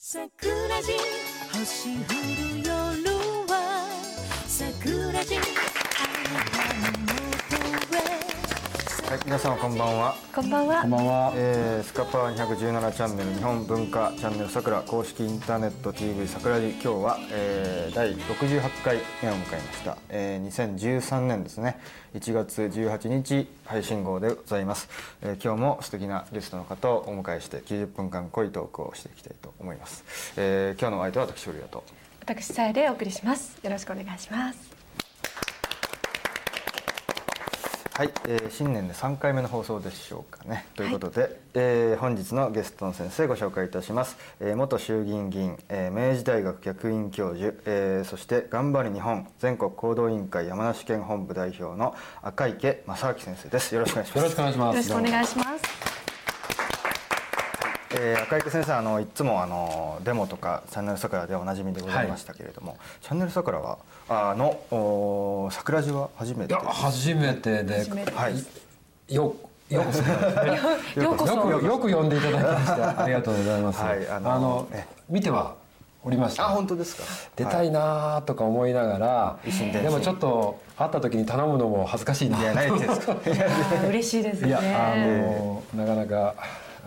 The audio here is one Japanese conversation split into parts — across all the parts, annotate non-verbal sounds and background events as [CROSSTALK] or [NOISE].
桜地星降る夜は桜地はい、皆様こんばんは。こんばんは。こんばんは。えー、スカパー217チャンネル日本文化チャンネルさくら公式インターネット TV さくらじ今日は、えー、第68回目を迎えました、えー、2013年ですね1月18日配信号でございます、えー、今日も素敵なゲストの方をお迎えして90分間濃いトークをしていきたいと思います、えー、今日のお相手は私オリアと私さえでお送りします。よろしくお願いします。はい、えー、新年で3回目の放送でしょうかね。ということで、えー本日のゲストの先生ご紹介いたします、えー元衆議院議員、えー明治大学客員教授、えーそして頑張り日本全国行動委員会山梨県本部代表の赤池正明先生です。よろしくお願いします。よろしくお願いします。よろしくお願いします。えー赤池先生あのいつもあのデモとかチャンネル桜でおなじみでございましたけれども、チャンネル桜はあのお桜地は初めて初めてで、初めてはいよようこそ [LAUGHS] ようこそ。よくよく呼んでいただきましてありがとうございます。はいああののえ見てはおりました。あ本当ですか出たいなとか思いながら、一心伝心でもちょっと会った時に頼むのも恥ずかしいな。いやないで [LAUGHS] 嬉しいですね。いやあのなかなか。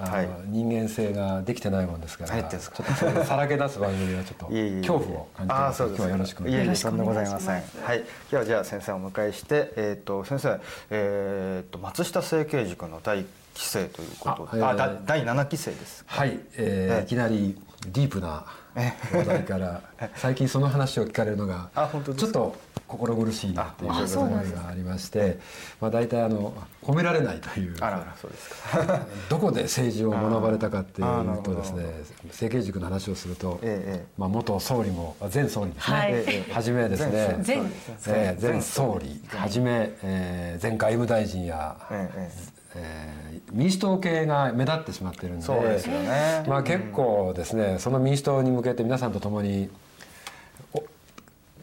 はい。人間性ができてないもんですから、何言ってんですか。ちょっとさらけ出す番組はちょっと [LAUGHS] 恐怖を感じてます。あーそうです今日はよろしくお願いします。いえいえとんございまよろしくお願いします。せん。はい。今日はじゃあ先生をお迎えしてえっ、と先生えっ、と松下政経塾の第一期生ということで。あ、あえーだ第七期生です。はい、えーええ。いきなりディープな話題から最近その話を聞かれるのがちょっと心苦しいなっていう思いがありましてまあ大体あの褒められないというあらあらそうですか。[LAUGHS] どこで政治を学ばれたかっていうとですね政経塾の話をすると、ええええ。まあ、元総理もあ前総理ですね、はい。ええはじめですね。前えー前総理。はじめ、えー前外務大臣や、ええええー民主党系が目立ってしまってるんでそうですよね。まあ、結構ですねその民主党に向けて皆さんと共にお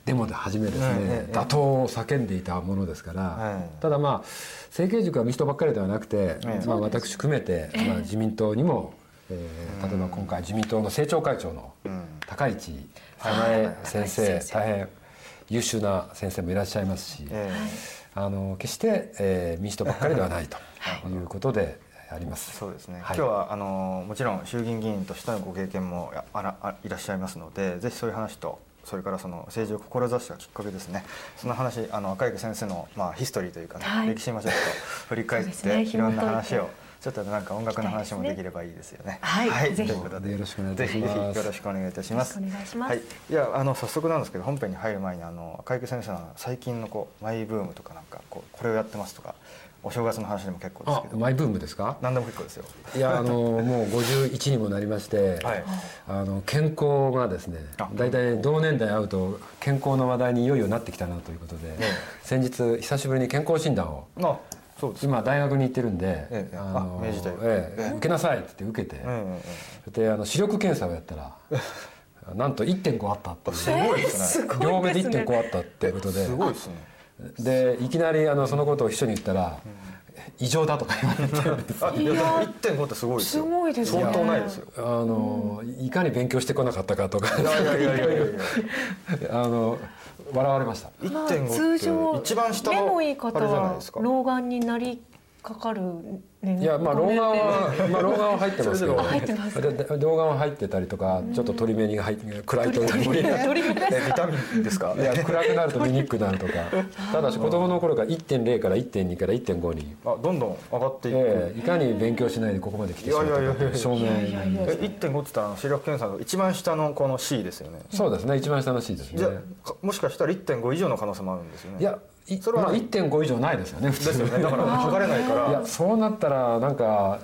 デモで始めですね、ええ打倒を叫んでいたものですから、ええただまあ政経塾は民主党ばっかりではなくて、ええ。まあ、私含めて、まあ、自民党にも、えー例えば今回自民党の政調会長のん。高市早苗先生、大変優秀な先生もいらっしゃいますし、え。あの決して、えー民主党ばっかりではないということであります。そうですね、はい。今日はあのもちろん衆議院議員としてのご経験もああらあいらっしゃいますのでぜひそういう話とそれからその政治を志したきっかけですね。その話あの赤池先生の、まあ、ヒストリーというかね、はい。歴史もちょっと振り返って、ね。いろんな話をちょっとなんか音楽の話もできればいいですよね。はい。ぜひ。ということでよろしくお願いいたします。よろしくお願います。はい、いやあの早速なんですけど本編に入る前にあの赤池先生の最近のこうマイブームとかなんかこうこれをやってますとかお正月の話でも結構ですあけど。マイブームですか？何でも結構ですよ。いやあのもう51にもなりまして、はい。あの健康がですねあ。大体同年代会うと健康の話題にいよいよなってきたなということで、え先日久しぶりに健康診断をあそうです。今大学に行ってるんで、ええあのあ明治大学。ええええ。受けなさいって言って受けて、うんうんうん。であの視力検査をやったらなんと1.5あったっていう。すごいですね。両目で1.5あったっていうことで。すごいですね。でいきなりあのそのことを秘書に言ったら、異常だとか言われてあいやでも1.5ってすごいですよ。すごいですね相当ないですよ。あのいかに勉強してこなかったかとかいやいやいやいやいやいや。[LAUGHS] あの笑われましたまあ1.5通常って一番下の目のいい方あれじゃないはですか。老眼になりかかる年いやまあ老眼は、まあ、老眼は入ってますけど。入ってます。老眼は入ってたりとかちょっと鳥目に入って暗いと鳥目ビタミンですか？いや暗くなると見にくくなるとか。ただし子供の頃から1.0から1.2から1.5に、あどんどん上がっていく。ええいかに勉強しないでここまで来てしまったかという証明いやいやいやえ1.5って言ったら視力検査の一番下のこの C ですよね。そうですね一番下の C ですね。じゃもしかしたら1.5以上の可能性もあるんですよね。いやいそれはまあ、1.5以上ないですよね普通。ですよね。だから [LAUGHS] 測れないから。いやそうなったらなんか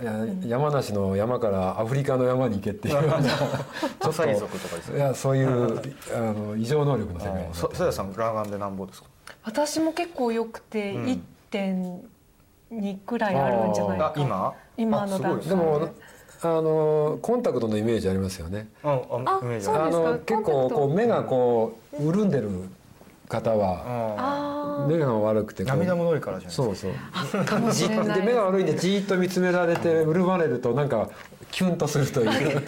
山梨の山からアフリカの山に行けっていうような [LAUGHS] ちょ土っと佐族とかですね。いやそういうあの異常能力の世界やさんラガンでなんぼですか？私も結構良くてうん。1.2くらいあるんじゃないか。あ今？今のあすごいでもあのコンタクトのイメージありますよね。あああイメージそうですか。あの結構こう目がこう潤んでる方は。ああ目が悪くて涙もろいからじゃないですか。で目が悪いんでじーっと見つめられて潤まれるとなんかキュンとするという。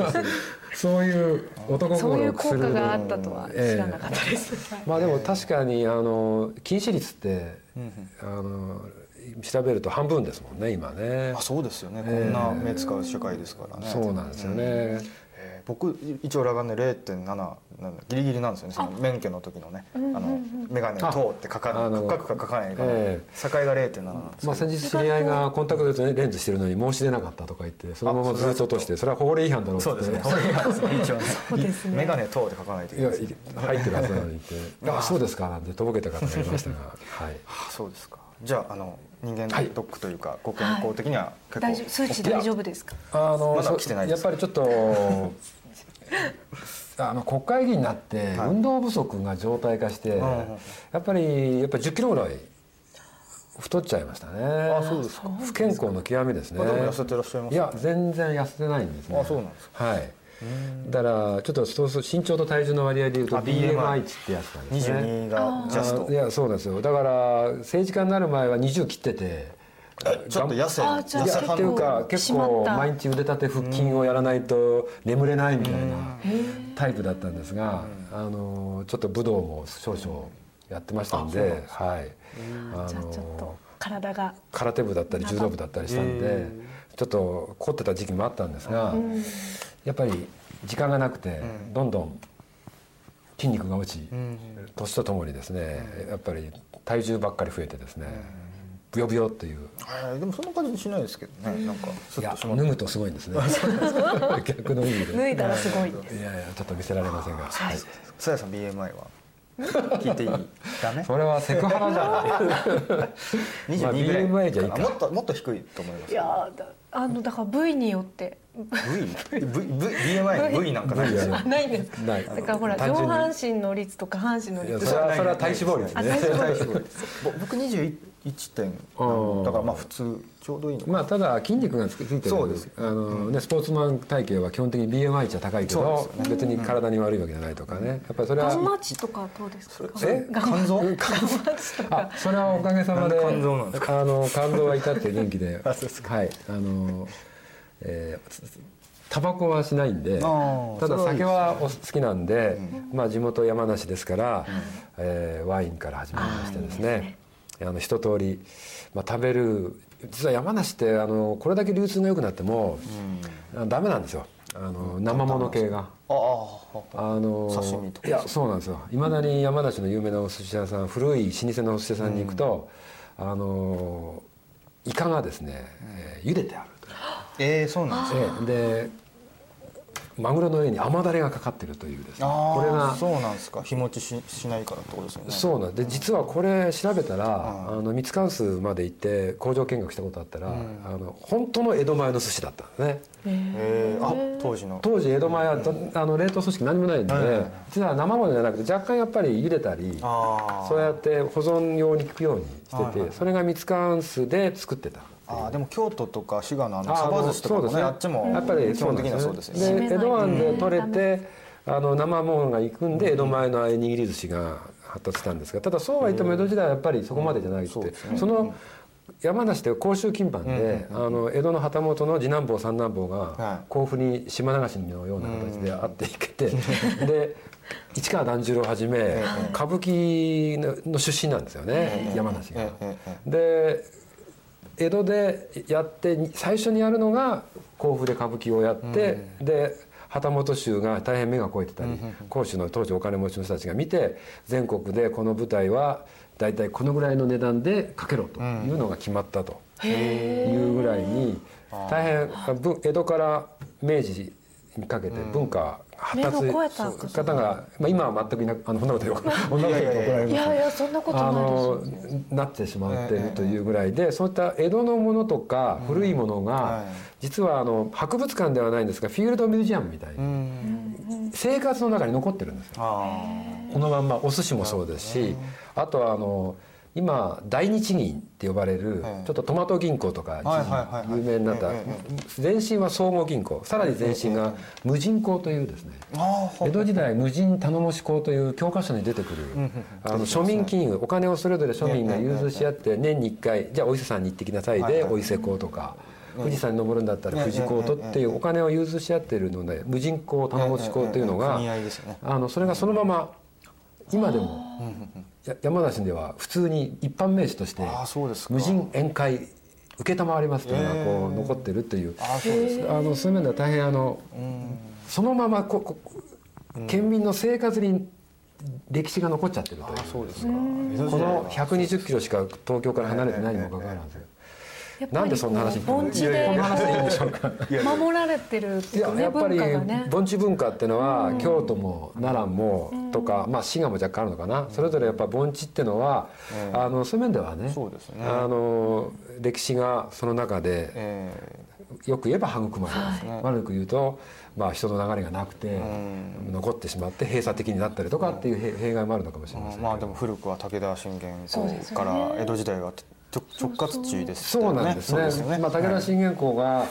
そういう男そういう効心をくする果があったとは。知らなかったです、はいまあでも確かにあの禁止率ってあの調べると半分ですもんね今ね。あそうですよね。こんな目使う社会ですからね。そうなんですよね、えー僕一応裸眼で0.7なんだギリギリなんですよねその免許の時のねあの眼鏡を通って書かあのない書くか書かないかのえ境が0.7なんですまあ、先日知り合いがコンタクトレンズしてるのに申し出なかったとか言ってそのままずっと落としてそれは法令違反だろうってそうですね。一応ねそうですね。眼鏡通って書かないといけないです入ってるはずなのにって「あそうですか」なんてとぼけた方がいましたが、[LAUGHS] はい、あそうですか。じゃああの人間はいドックというかご健康的には結構大丈夫数値大丈夫ですか？あのまだそ来てないです。やっぱりちょっとあの国会議員になってはい。運動不足が常態化して、んやっぱりやっぱり10キロぐらい太っちゃいましたね。あそうですか。不健康の極みですね、痩せてらっしゃいますいや全然痩せてないんですね。あそうなんですはい。だからちょっとそうそう身長と体重の割合でいうとあ BMI 値ってやつなんですね。22がジャスト。あいやそうなんですよ。だから政治家になる前は20切っててちょっと痩せあじゃあいやっていうか結構毎日腕立て腹筋をやらないと眠れないみたいなタイプだったんですがあのちょっと武道も少々やってましたんではい。あじゃあちょっと体が。空手部だったり柔道部だったりしたんでちょっと凝ってた時期もあったんですがやっぱり時間がなくてどんどん筋肉が落ち年とともにですねやっぱり体重ばっかり増えてですねブヨブヨっていう。でもそんな感じしないですけどね。なんかいや脱ぐとすごいんですね。[LAUGHS] 逆の意味で。脱いだらすごいいやいやちょっと見せられませんが。はい。さやさん BMI は？聞いていい？それはセクハラじゃない。[LAUGHS] ぐらい、まあ、BMI じゃいいか。もっともっと低いと思います、いやあのだから部位によって。V? v? 部 BMI 部位？なんかないですよ。ないんですか？ない。だからほら上半身の率とか下半身の率。それは体脂肪率ね。僕二十一1点だからまあ普通ちょうどいいのまあただ筋肉がついてる。んですあの、うん、ねスポーツマン体型は基本的に BMI 値は高いけど、ね、別に体に悪いわけじゃないとかね、うん、やっぱりそれはガンマ値とかどうですか？え肝臓？あそれはおかげさまで肝臓なんですか？あの肝臓は至って元気で [LAUGHS] はい。あのえータバコはしないんでただ酒はお好きなんで、うん、まあ、地元山梨ですから、うん、えー、ワインから始めましてですね。あの一通り、まあ、食べる。実は山梨ってあのこれだけ流通が良くなっても、あダメなんですよ。あの生もの系が。あの刺身とか。いやそうなんですよ。いまだに山梨の有名なお寿司屋さん古い老舗のお寿司屋さんに行くと、あのイカがですね、えー茹でてあるとえー、そうなんですね。ええでマグロの上に甘だれがかかってるというですね。あこれがそうなんですか。日持ちししないからってことですよね。そうなんで実はこれ調べたら、あの三津関数まで行って工場見学したことあったら、あの本当の江戸前の寿司だったんですね。えー、あ当時の。当時江戸前はどあの冷凍組織何もないんで、はい実は生ものじゃなくて若干やっぱり茹でたりそうやって保存用に効くようにしてて、はいはいそれが三津関数で作ってたあーでも京都とか滋賀のあのあサバ寿司とかもそうですね。ねあっちもやっぱり基本的にはそうですよね。江戸湾で取れてあの生ものが行くんで江戸前の握り寿司が発達したんですがただそうは言っても江戸時代はやっぱりそこまでじゃなくて、その山梨で甲州金藩で、あの江戸の旗本の次男坊三男坊はがい。甲府に島流しのような形で会っていけて、で市川團十郎をはじめ歌舞伎の出身なんですよね、山梨が。で江戸でやって最初にやるのが甲府で歌舞伎をやって、で旗本衆が大変目が肥えてたり甲州の当時お金持ちの人たちが見て全国でこの舞台は大体このぐらいの値段でかけろというのが決まったというぐらいに大変ぶ江戸から明治にかけて文化発達方が、まあ、今は全くいなくあのそんなことよ [LAUGHS] そんなこと怒られますいやいやそんなことあないのですなってしまっているというぐらいで、そういった江戸のものとか古いものが、はい。実はあの博物館ではないんですがフィールドミュージアムみたいに、うん。生活の中に残ってるんですよ。あこのまんまお寿司もそうですし、あとはあの今大日銀って呼ばれる、はいちょっとトマト銀行とか有名になったえ前身は総合銀行。さらに前身が無人行というですね。江戸時代無人頼もし港という教科書に出てくるあの庶民金融お金をそれぞれ庶民が融通し合って年に1回じゃあお伊勢さんに行ってきなさいでお伊勢港とか富士山に登るんだったら富士港とっていうお金を融通し合ってるので無人港玉持港っていうのがあのそれがそのまま今でもや山梨では普通に一般名詞として無人宴会承りますというのがこう残ってるっていう。あそうですあのそういう面では大変あのそのままここ県民の生活に歴史が残っちゃってるという。そうですか。この120キロしか東京から離れてないにもかかわらずなんでそんな話に盆地でこんな話でいいんでしょうか守られてるっていやいうねやっぱり盆地文化っていうのは、京都も奈良もとか、まあ、滋賀も若干あるのかな、それぞれやっぱ盆地っていうのは、あのそういう面ではねそうですね。あの歴史がその中でえよく言えば育まれます、はい。悪く言うと、まあ、人の流れがなくて、残ってしまって閉鎖的になったりとかっていう弊弊害もあるのかもしれませんまあでも古くは武田信玄そうですよね。から江戸時代は直直轄地ですそうなんですね。すよね。まあ、武田信玄公が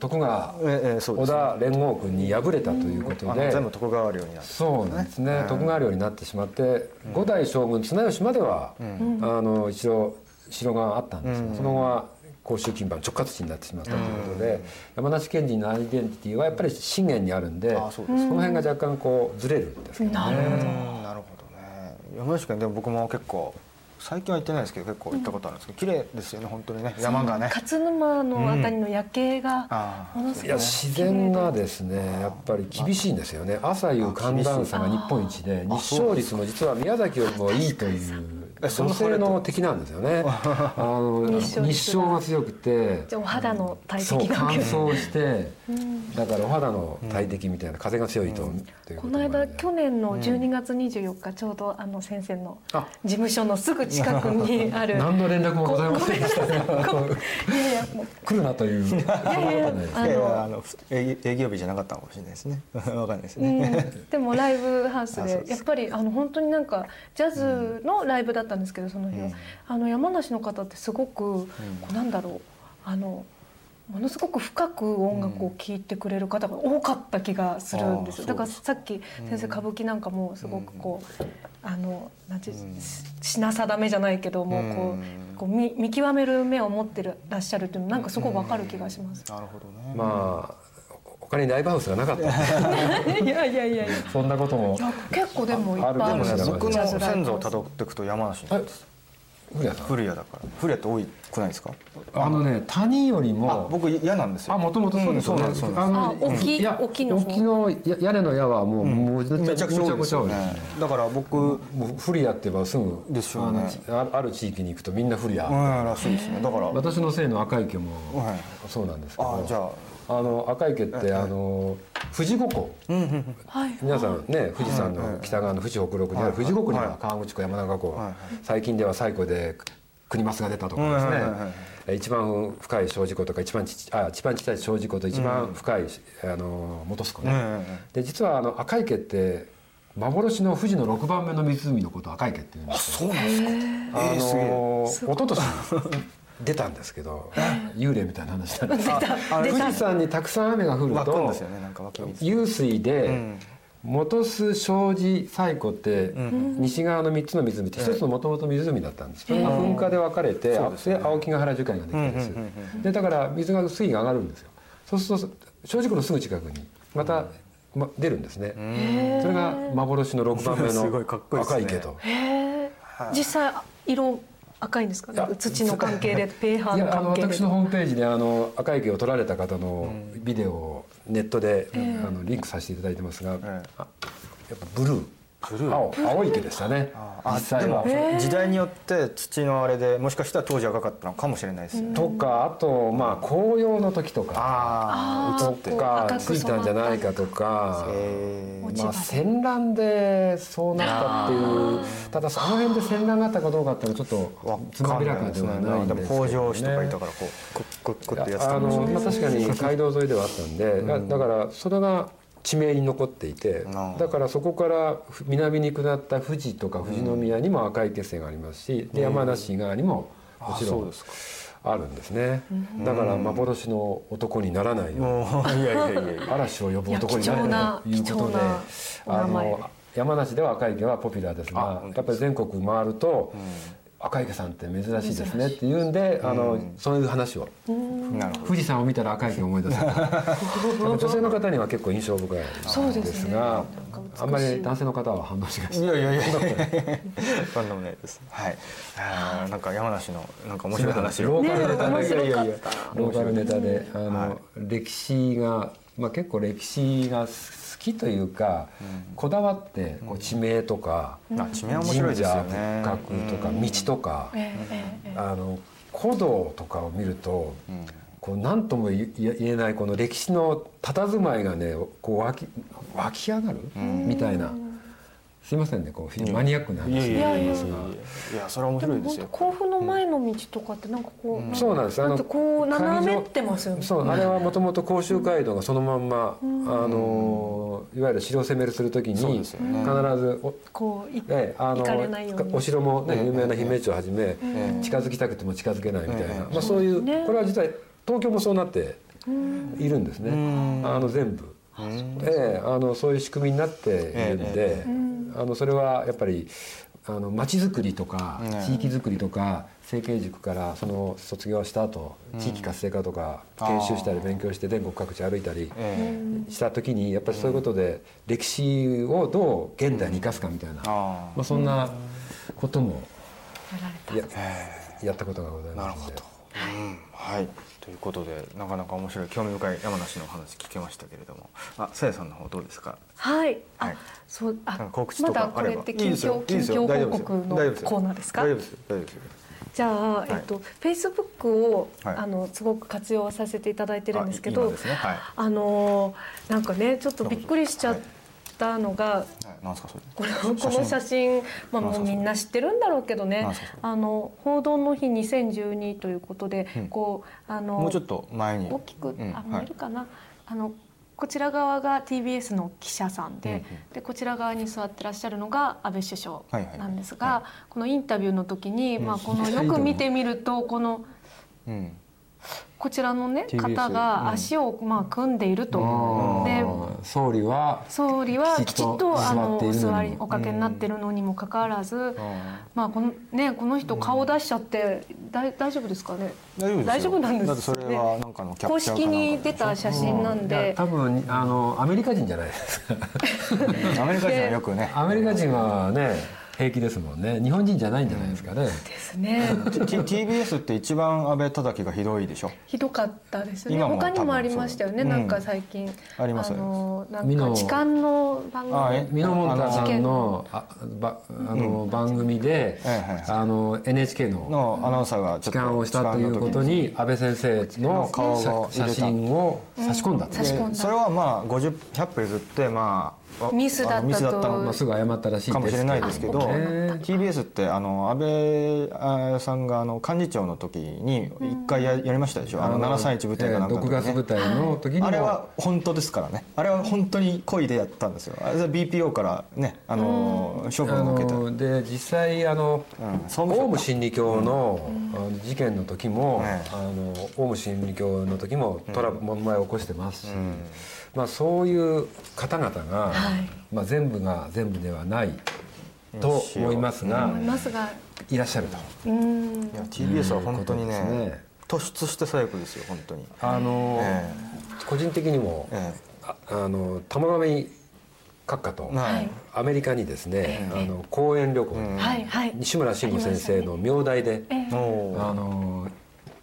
徳川ええええそうで織すね。田連合軍に敗れたということで、全部徳川領になってそうなんですね、徳川領になってしまって、五代将軍綱吉までは、あの一応城があったんですが、その後は甲州金番直轄地になってしまったということで、山梨県人のアイデンティティはやっぱり信玄にあるんであそうその辺が若干こうずれるんですけどね。なるほどうん。なるほどね。山梨県でも僕も結構最近は行ってないですけど結構行ったことあるんですけど綺麗ですよね本当にね。山がね。勝沼のあたりの夜景があものすごくいや自然がですねやっぱり厳しいんですよね。朝夕寒暖差が日本一で日照率も実は宮崎よりもいいというえそん女性の敵なんですよね。[LAUGHS] あの日照率が強くてじゃあお肌の大そう乾燥してだからお肌の大敵みたいな風が強いとこの間去年の12月24日ちょうどあの先生のあ。事務所のすぐ近くにある。[LAUGHS] 何の連絡もございませんでした。ねい。やいやもう来るなといういやいやあの営営業日じゃなかったのかもしれないですね。[LAUGHS] わかんないですうね、ん、でもライブハウスでやっぱりあの本当になんかジャズのライブだったんですけどその日は、あの山梨の方ってすごく、こうなんだろう。あのものすごく深く音楽を聴いてくれる方が多かった気がするんですよ、だからさっき先生歌舞伎なんかもすごくこう、あのなんていう品定めじゃないけどもこうこう見見極める目を持ってるらっしゃるっていうのなんかすごくわかる気がします。なるほどね、まあ他にライブハウスがなかった。ん [LAUGHS] でいやいやいやいや。そんなことも。いや結構でもいっぱいあるあるでもねかもしれない。僕の先祖をたどっていくと山梨です古谷さん。古谷だから。古谷って多いくないですか？あのね谷よりあも僕嫌なんですよ。あもともとそうですよね。んそうなんですあ大きいいや大きいの大きのや屋根の矢はもうもうめちゃくちゃ多いですよね。だから僕もう古谷って言えばすぐですよね。ある地域に行くとみんな古谷、うんらしいですね。だから私のせいの赤池もはい。そうなんですけど。あじゃああの赤池ってあの富士五湖はい。皆さんね富士山の北側の富士北麓にある富士五湖にははい。川口湖山中湖はい。最近では最古で国増が出たとかですはいはい一番深い小事湖とか一番ちあ一番ちっちゃい小事湖と一番深いあの本栖湖ね。うんで実はあの赤池って幻の富士の6番目の湖のことを赤池っていうんですよ。そうなんですか。あえーすげえ。の一昨年 [LAUGHS] 出たんですけど幽霊みたいな話な。んです富士山にたくさん雨が降る湧くんとですよね。なんか湧き水湧水で、ん本栖障子西湖って西側の3つの湖って一つのもともと湖だったんですそれが噴火で分かれて、青木ヶ原樹海ができたんですでだから水が水位が上がるんですよ。そうすると障子湖のすぐ近くにまた、ま、出るんですね。それが幻の6番目の [LAUGHS] 赤池と。実際色赤いんですか？ね。土の関係で [LAUGHS] ペーハーのいやあの関係で。私のホームページであの赤池を撮られた方のビデオをネットで、あのリンクさせていただいてますが、えあやっぱブルーブルー青青池でしたね。あ実際は。でも時代によって土のあれでもしかしたら当時赤かったのかもしれないですね。とかあとまあ紅葉の時とか。とああ映ってかついた。んじゃないかとか。えー。まあ、戦乱でそうなったっていうただその辺で戦乱があったかどうかっていうのはちょっとつまびらかではないんでですけど、北条氏とかいたからこうクックックッってやってたあかもしれの、まあ、ないです確かに街道沿いではあったんで、だだからそれが地名に残っていてだからそこから南に下った富士とか富士宮にも赤い血線がありますしで山梨側にももちろんあるんですね。だから幻の男にならないようにいやいやいや嵐を呼ぶ男になれということであの山梨では赤池はポピュラーですあがやっぱり全国回ると赤池さんって珍しいですねって言うんであの、そういう話を。富士山を見たら赤池を思い出す。[LAUGHS] 女性の方には結構印象深いでですねがなんか美しいあんまり男性の方は反応しがちいやいやいや。そんなもないです。はい。あーなんか山梨のなんか面白い話を。[LAUGHS] ローカルネタで、ねいやいやいやローカルネタで。あの、はい。歴史が、まあ、結構歴史が好きというか、こだわってこう地名とか、あ地名面白いですよ神ね社仏閣とか道とか、あの古道とかを見ると、こう何とも言え言えないこの歴史の佇まいがねこう湧き湧き上がる、みたいなすいませんねこうマニアックな話いやいやいやいやいですが。やそれは面白いですよ。甲府の前の道とかってなんかこう、そうなんです。だってこう斜めってますよね。そうあれはもともと甲州街道がそのまんま、あのいわゆる城を攻めるするときに必ずおこういええあ行かれないように。お城もね、ええ有名な姫路をはじめ、え近づきたくても近づけないみたいな、ええまあ、そういう、ね。これは実は東京もそうなっているんですね、ん。あの全部。ええあのそういう仕組みになっているんで、えあのそれはやっぱりあの町づくりとか、ね。地域づくりとか成形塾からその卒業した後、地域活性化とか研修したり勉強して全国各地歩いたりええ。した時にやっぱりそういうことで歴史をどう現代に生かすかみたいな、あまあ、そんなこともやったことがございあなるほますので。ど、うん、はいということでなかなか面白い興味深い山梨のお話聞けましたけれども。あさやさんの方どうですか？はい。あ、はい。そうあ告知まとかあれば。だこれって近況近況報告のコーナーですか？大丈夫ですよ。大丈夫ですよ。じゃあ、い。えっと、フェイスブックを、はい。あのすごく活用させていただいてるんですけあどね。はい。あのーなんかねちょっとびっくりしちゃったのが、はいなんですかそれ？このこの写真、まあ、もうみんな知ってるんだろうけどね。あの報道の日2012ということで、うん。こうあのもうちょっと前に。大きく、うんあ見えるかな、あのこちら側が TBS の記者さんで,、うんうん。でこちら側に座ってらっしゃるのが安倍首相はいはいなんですが、このインタビューの時に、まあ、このうんよく見てみるとこのうんこちらのね方が足をまあ組んでいると。であー。総理は総理はきちっとあのお座りおかけになってるのにもかかわらず、まあこのねこの人顔出しちゃって大大丈夫ですかね？大丈夫ですよ。大丈夫なんですそれはなんかの公式に出た写真なんいやで。多分あのアメリカ人じゃないです。か [LAUGHS] アメリカ人はよくね。アメリカ人はね平気ですもんね。日本人じゃないんじゃないですかね、ですね。T- TBS って一番安倍叩きがひどいでしょ？ひどかったですね。今も他にもありましたよね。う。なんか最近、あります。のなんか痴漢の番あえ？組。ミノモンタさんのあばあの、番組で、はいはいはいあの NHK ののアナウンサーが痴漢をしたということに安倍先生のの顔写真を差し込んだと、差し込んそれはまあ50 100歩譲ってまああミスだったと。あのミスだったのまあ、すぐ謝ったらしいですかもしれないですけど、あ TBS ってあの安倍あさんがあの幹事長の時に一回ややりましたでしょ、あの731部隊かなんかの時毒ガス部隊の時にも、あれは本当ですからね。あれは本当に故意でやったんですよ。あれは BPO からねあの処あ分を受けた、ので実際あの、うん。総務省オウム真理教の,、あの事件の時も、ええあのオウム真理教の時もトラブル問題を起こしてますし、んまあ、そういう方々が、はい。まあ、全部が全部ではないと思いますが、思いらっしゃると。うん。いや TBS は本当にね突出して最悪ですよ本当に。あの、え個人的にも、えああの玉上閣下と、はい。アメリカにですね、ええ。あの講演旅行、うん。はいはい。西村慎吾先生の名代で、えー。あの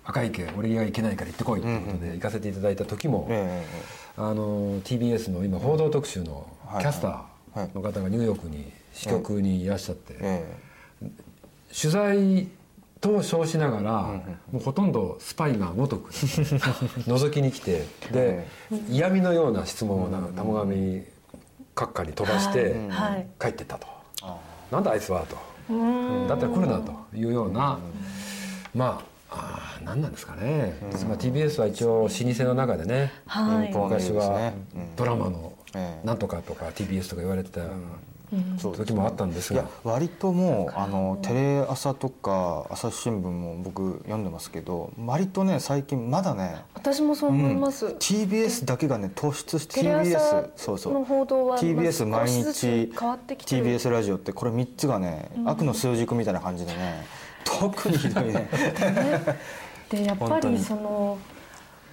赤池俺が行けないから行ってこいということで行かせていただいた時も、えあの TBS の今報道特集のはいキャスターの方がニューヨークに支局にいらっしゃって、ええ。取材と称しながら、もうほとんどスパイがごとく [LAUGHS] 覗きに来てで、嫌味のような質問をなんか玉上閣下に飛ばしてはい。帰ってったと。あ「なんだあいつは」と。うん。「だったら来るな」というようなまああー何なんですかね、まあ、TBS は一応老舗の中でねはい。昔はドラマのええ。なんとかとか TBS とか言われてたそう時もあったんですいがや割ともうあのテレ朝とか朝日新聞も僕読んでますけど割とね最近まだね私もそう思います。TBS だけがね突出してテレ朝 TBS そうそう。の報道は TBS 毎日つ変わってきてる。TBS ラジオってこれ3つがね悪の数軸みたいな感じでね特にひどいね。[LAUGHS] でやっぱりその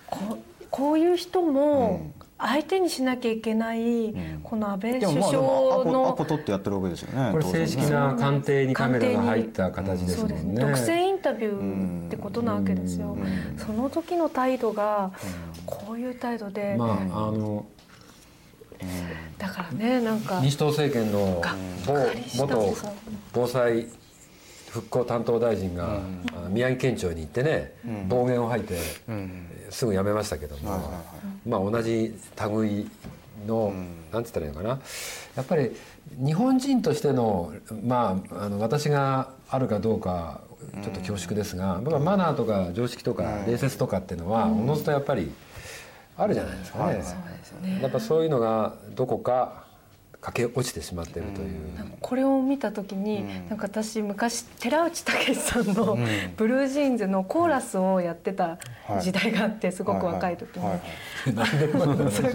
ここういう人も相手にしなきゃいけない、ん。この安倍で首相もまあでもアポアのポ取ってやってるわけですよねこれ正式な官邸にカメラが入った形ですもんね。独占インタビューってことなわけですよ。その時の態度がこういう態度で、まああのだからねなんか民主党政権の某元防災復興担当大臣が、宮城県庁に行ってね、暴言を吐いて、すぐ辞めましたけども、まあ同じ類の、なんつったらいいのかな。やっぱり日本人としてのまああの私があるかどうかちょっと恐縮ですが、僕はマナーとか常識とか礼節とかっていうのはおのずとやっぱりあるじゃないですかね。やっぱそういうのがどこか駆け落ちてしまっているという。これを見た時に、なんか私昔寺内武さんのブルージーンズのコーラスをやってた時代があってすごく若い時に、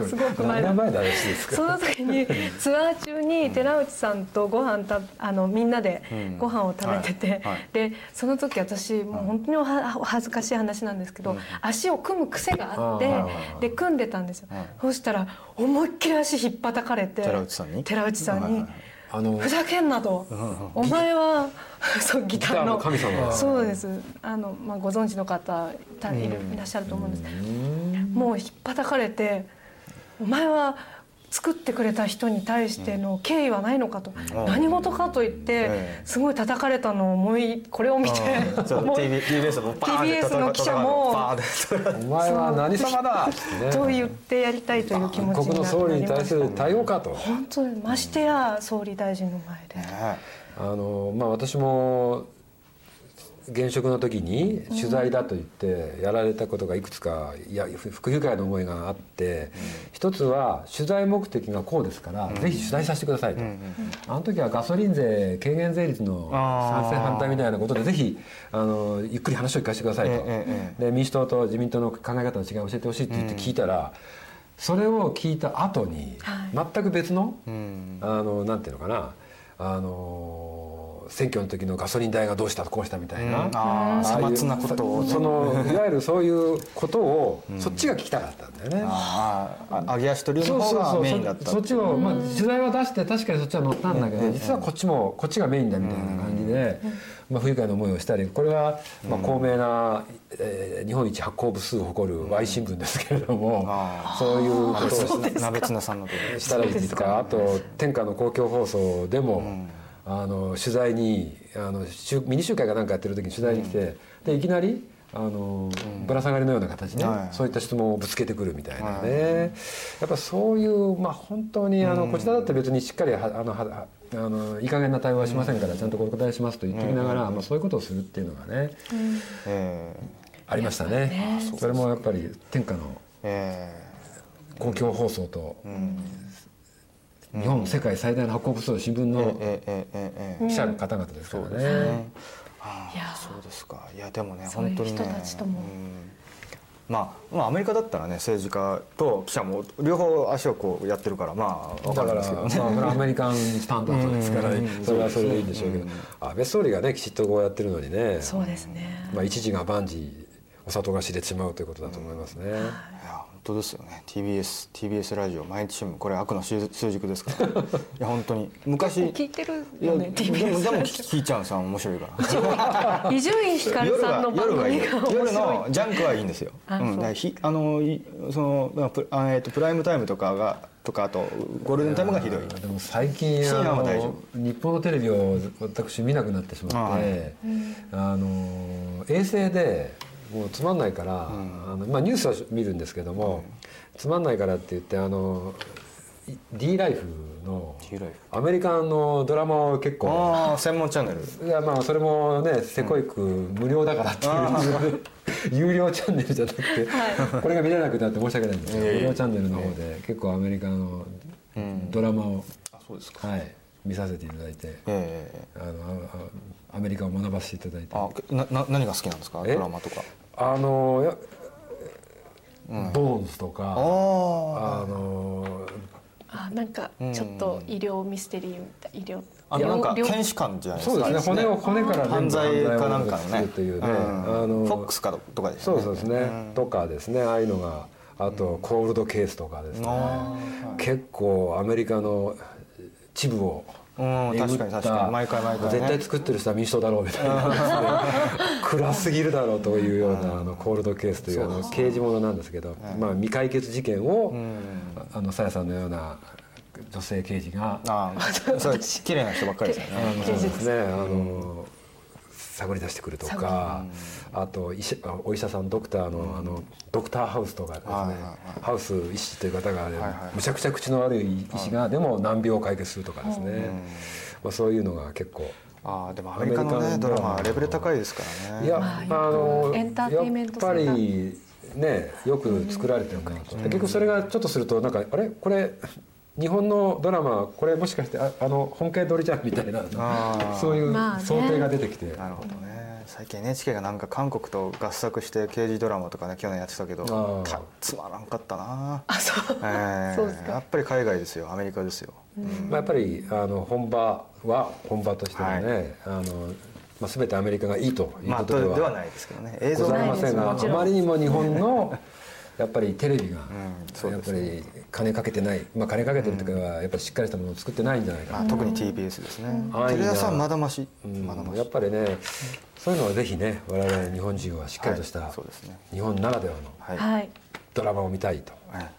すごく前。何年前の話ですか？その時にツアー中に寺内さんとご飯たあのみんなでご飯を食べてて、はい。はい。でその時私もう本当にお恥ずかしい話なんですけど、足を組む癖があって、で組んでたんですよ、そうしたら思いっきり足引っ叩かれて寺内さんに？寺内さんにはいはいはい。あのふざけんなと、お前は [LAUGHS] そうギターの。ギターの神様そうです。あの、まあ、ご存知の方たいるいらっしゃると思うんです。もう引っ叩かれてお前は作ってくれた人に対しての敬意はないのかと、何事かと言ってええすごい叩かれたのを思いこれを見て [LAUGHS] TBS の記者もお前は何様だ。[LAUGHS] と言ってやりたいという気持ちにな国の総理に対する対応かと。本当に。ましてや総理大臣の前で。ねあのまあ私も現職の時に取材だと言ってやられたことがいくつかいや不愉快な思いがあって、一つは取材目的がこうですから、ぜひ取材させてくださいと、あの時はガソリン税軽減税率の賛成反対みたいなことでぜひあのゆっくり話を聞かせてくださいと、えで民主党と自民党の考え方の違いを教えてほしいって言って聞いたら、それを聞いた後に全く別の、あのなんていうのかなあの選挙の時のガソリン代がどうしたこうしたみたいな、ああさああいうまつなことをね。そのいわゆるそういうことを、そっちが聞きたかったんだよね。ああ揚げ足取りの方がそうそうそメインだったそっちを、まあ、取材は出して確かにそっちは載ったんだけど、実はこっちもこっちがメインだみたいな感じで、まあ、不愉快な思いをしたりこれは、まあ、高名な、えー日本一発行部数を誇る Y 新聞ですけれども、あそういうことを鍋綱さんしたらいいですか。あと天下の公共放送でも、あの取材にあの週ミニ集会かなんかやってる時に取材に来て、でいきなりあの、ぶら下がりのような形で、はい。そういった質問をぶつけてくるみたいなね、やっぱそういう、まあ、本当にあの、こちらだって別にしっかりはあのはあのいい加減な対応はしませんから、ちゃんとお答えしますと言っておきながら、まあ、そういうことをするっていうのがね、えありましたね。それもやっぱり天下のええ公共放送と、日本世界最大の発行部数の新聞の記者の方々ですからね。ね。あいや。あそうですか。いやでもねそういう本当にね。人たちとも。うん。まあ、まあアメリカだったらね政治家と記者も両方足をこうやってるからまあ分かだから、るんですけどね。まあ、アメリカンスタンダードですからね、それはそれでいいんでしょうけど、安倍総理がねきちっとこうやってるのにね、そうですね。まあ、一時が万事お里が知れてしまうということだと思いますね。当ですよね。TBS, TBS ラジオ毎日新聞。これ悪の習習熟ですから。[LAUGHS] いや本当に。昔聞いてるよね。でもで TBS も聞聞いちゃうんですよ。面白いから。[LAUGHS] 伊集院光夜さんの番夜がいい組が面夜白い。の。ジャンクはいいんですよ。うん、あそう。だからひあのいそのまあプあえっとプライムタイムとかがとかあとゴールデンタイムがひどい。でも最近深あ夜は大丈の日本のテレビを私見なくなってしまってあの衛星でもうつまんないから、あのまあ、ニュースは見るんですけども、つまんないからって言ってあの D ライフのアメリカンのドラマを結構ああ専門チャンネル。いやまあそれもねせこいく無料だからっていう理由で有料チャンネルじゃなくて、これが見れなくなって申し訳ないんですけど、無料チャンネルの方で結構アメリカのドラマを、あそうですか。はい、見させていただいてええあのあアメリカを学ばせていただいて。あなな何が好きなんですか？え？ドラマとか。あのやボーンズとかああのあなんかちょっと医療ミステリーみたい医療あのなんか検視官じゃないですか？そうですね。骨を骨から犯罪かなんかのね。というね、うん。あのフォックスかとかですね。そうそうですね、とかですね。ああいうのがあとコールドケースとかですね、あ結構アメリカの地部をうん確かに確かに。毎回毎回ね。絶対作ってる人は民主党だろうみたいな。[LAUGHS] 暗すぎるだろうというようなあのコールドケースというあの刑事ものなんですけど、まあ、未解決事件をあのさやさんのような女性刑事がああそれ綺麗な人ばっかりですよね。そうですね、あの探り出してくるとか、あと医者あお医者さんドクターの,、あのドクターハウスとかですね、ハウス医師という方が、ねはいむちゃくちゃ口の悪い医師が、でも難病を解決するとかですね、まあ、そういうのが結構。ああでもアメリカのねドラマはレベル高いですからね。いや、まああのエンターテインメント性やっがぱりねよく作られてるなと、結局それがちょっとするとなんかあれ？これ日本のドラマこれもしかしてああの本家撮りじゃんみたいなあー。そういうまあね。想定が出てきて、なるほどね。最近 NHK がなんか韓国と合作して刑事ドラマとかね去年やってたけどつまらんかったな。あそう。ええ [LAUGHS] そうですか。やっぱり海外ですよ。アメリカですよ、まあ、やっぱりあの本場は本場としてのね、はい。あのまあ、全てアメリカがいいというまあことでは,、ではないですけどね。映像ございがませんがあまりにも日本のやっぱりテレビが、やっぱり金かけてない、まあ、金かけてるというかやっぱりしっかりしたものを作ってないんじゃないかな。まあ、特に TBS ですね、うん。テレ朝はまだまし、うんまだまし。やっぱりねそういうのはぜひね我々日本人はしっかりとした、日本ならではのドラマを見たいと、はい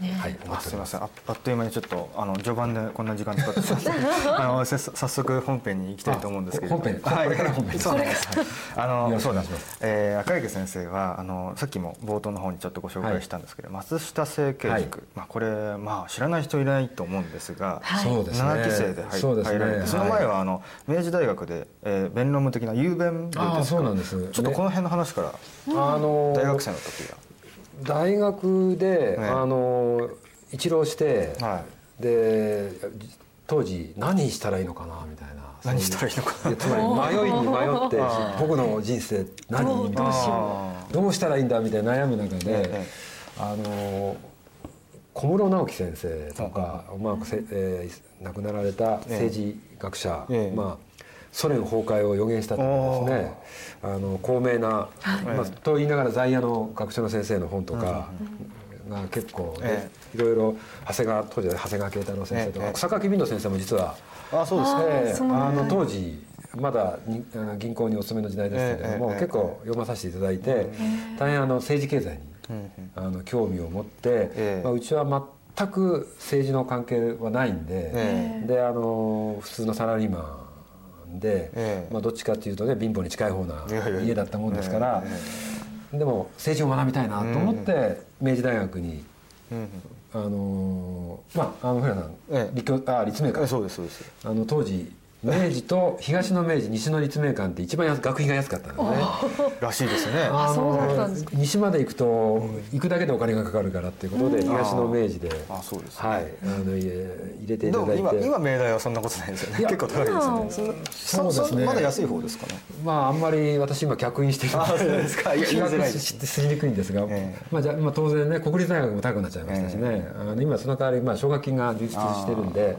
ね。はい、思あす。すみません。ああっという間にちょっとあの序盤でこんな時間使ってしまって。[LAUGHS] あのせ早速本編に行きたいと思うんですけれどあ本編。はい。これから本編そうなんです。あのそうえー赤池先生はあのさっきも冒頭の方にちょっとご紹介したんですけど、松下政経塾、はい。まあこれまあ知らない人いないと思うんですが、はい。そうですね7期生で入そうですね。入られてその前はあの明治大学で、えー弁論部的な雄弁部ですか？ああそうなんです。ちょっとこの辺の話から、あの大学生の時大学で、ねあの一浪して、はで当時何したらいいのかなみたいな。何したらいいのかやつまり [LAUGHS] 迷いに迷って僕の人生何みたいな。あどうしたらいいんだみたいな悩む中で、ええあの小室直樹先生とか、まあせえー亡くなられた政治学者、ええ。まあ、ソ連崩壊を予言したとかですね。あの高名な、まあ、と言いながら在野の学者の先生の本とかが結構、ねえ。いろいろ長谷川当時は長谷川慶太郎先生とか、ええ草垣敏先生も実はあそうですねあの当時まだ銀行にお勤めの時代ですけれども、結構読まさせていただいて、大変あの政治経済に、あの興味を持って、ええ。まあ、うちは全く政治の関係はないんで、えであの普通のサラリーマンで、ええ。まあ、どっちかっていうとね貧乏に近い方な家だったもんですから、えでも政治を学びたいなと思って、明治大学に。うんあのまああの古谷さん、ええ。立教あ立命館。えそうですそうです。あの当時明治と東の明治西の立命館って一番安学費が安かったのね。らしいですね。あそうだったんですか。西まで行くと行くだけでお金がかかるからっていうことで東の明治であそうですね。はい。あの入れ入れていただいて。今今明大はそんなことないですよね。結構高いですよね。そう。ですね。まだ安い方ですかね？まああんまり私今客員してる。あそうですか。いや比言いづらい較ししにくいんですが、ええ。まあじゃあまあ当然ね国立大学も高くなっちゃいましたしね、あの今その代わりまあ奨学金が充実してるんで、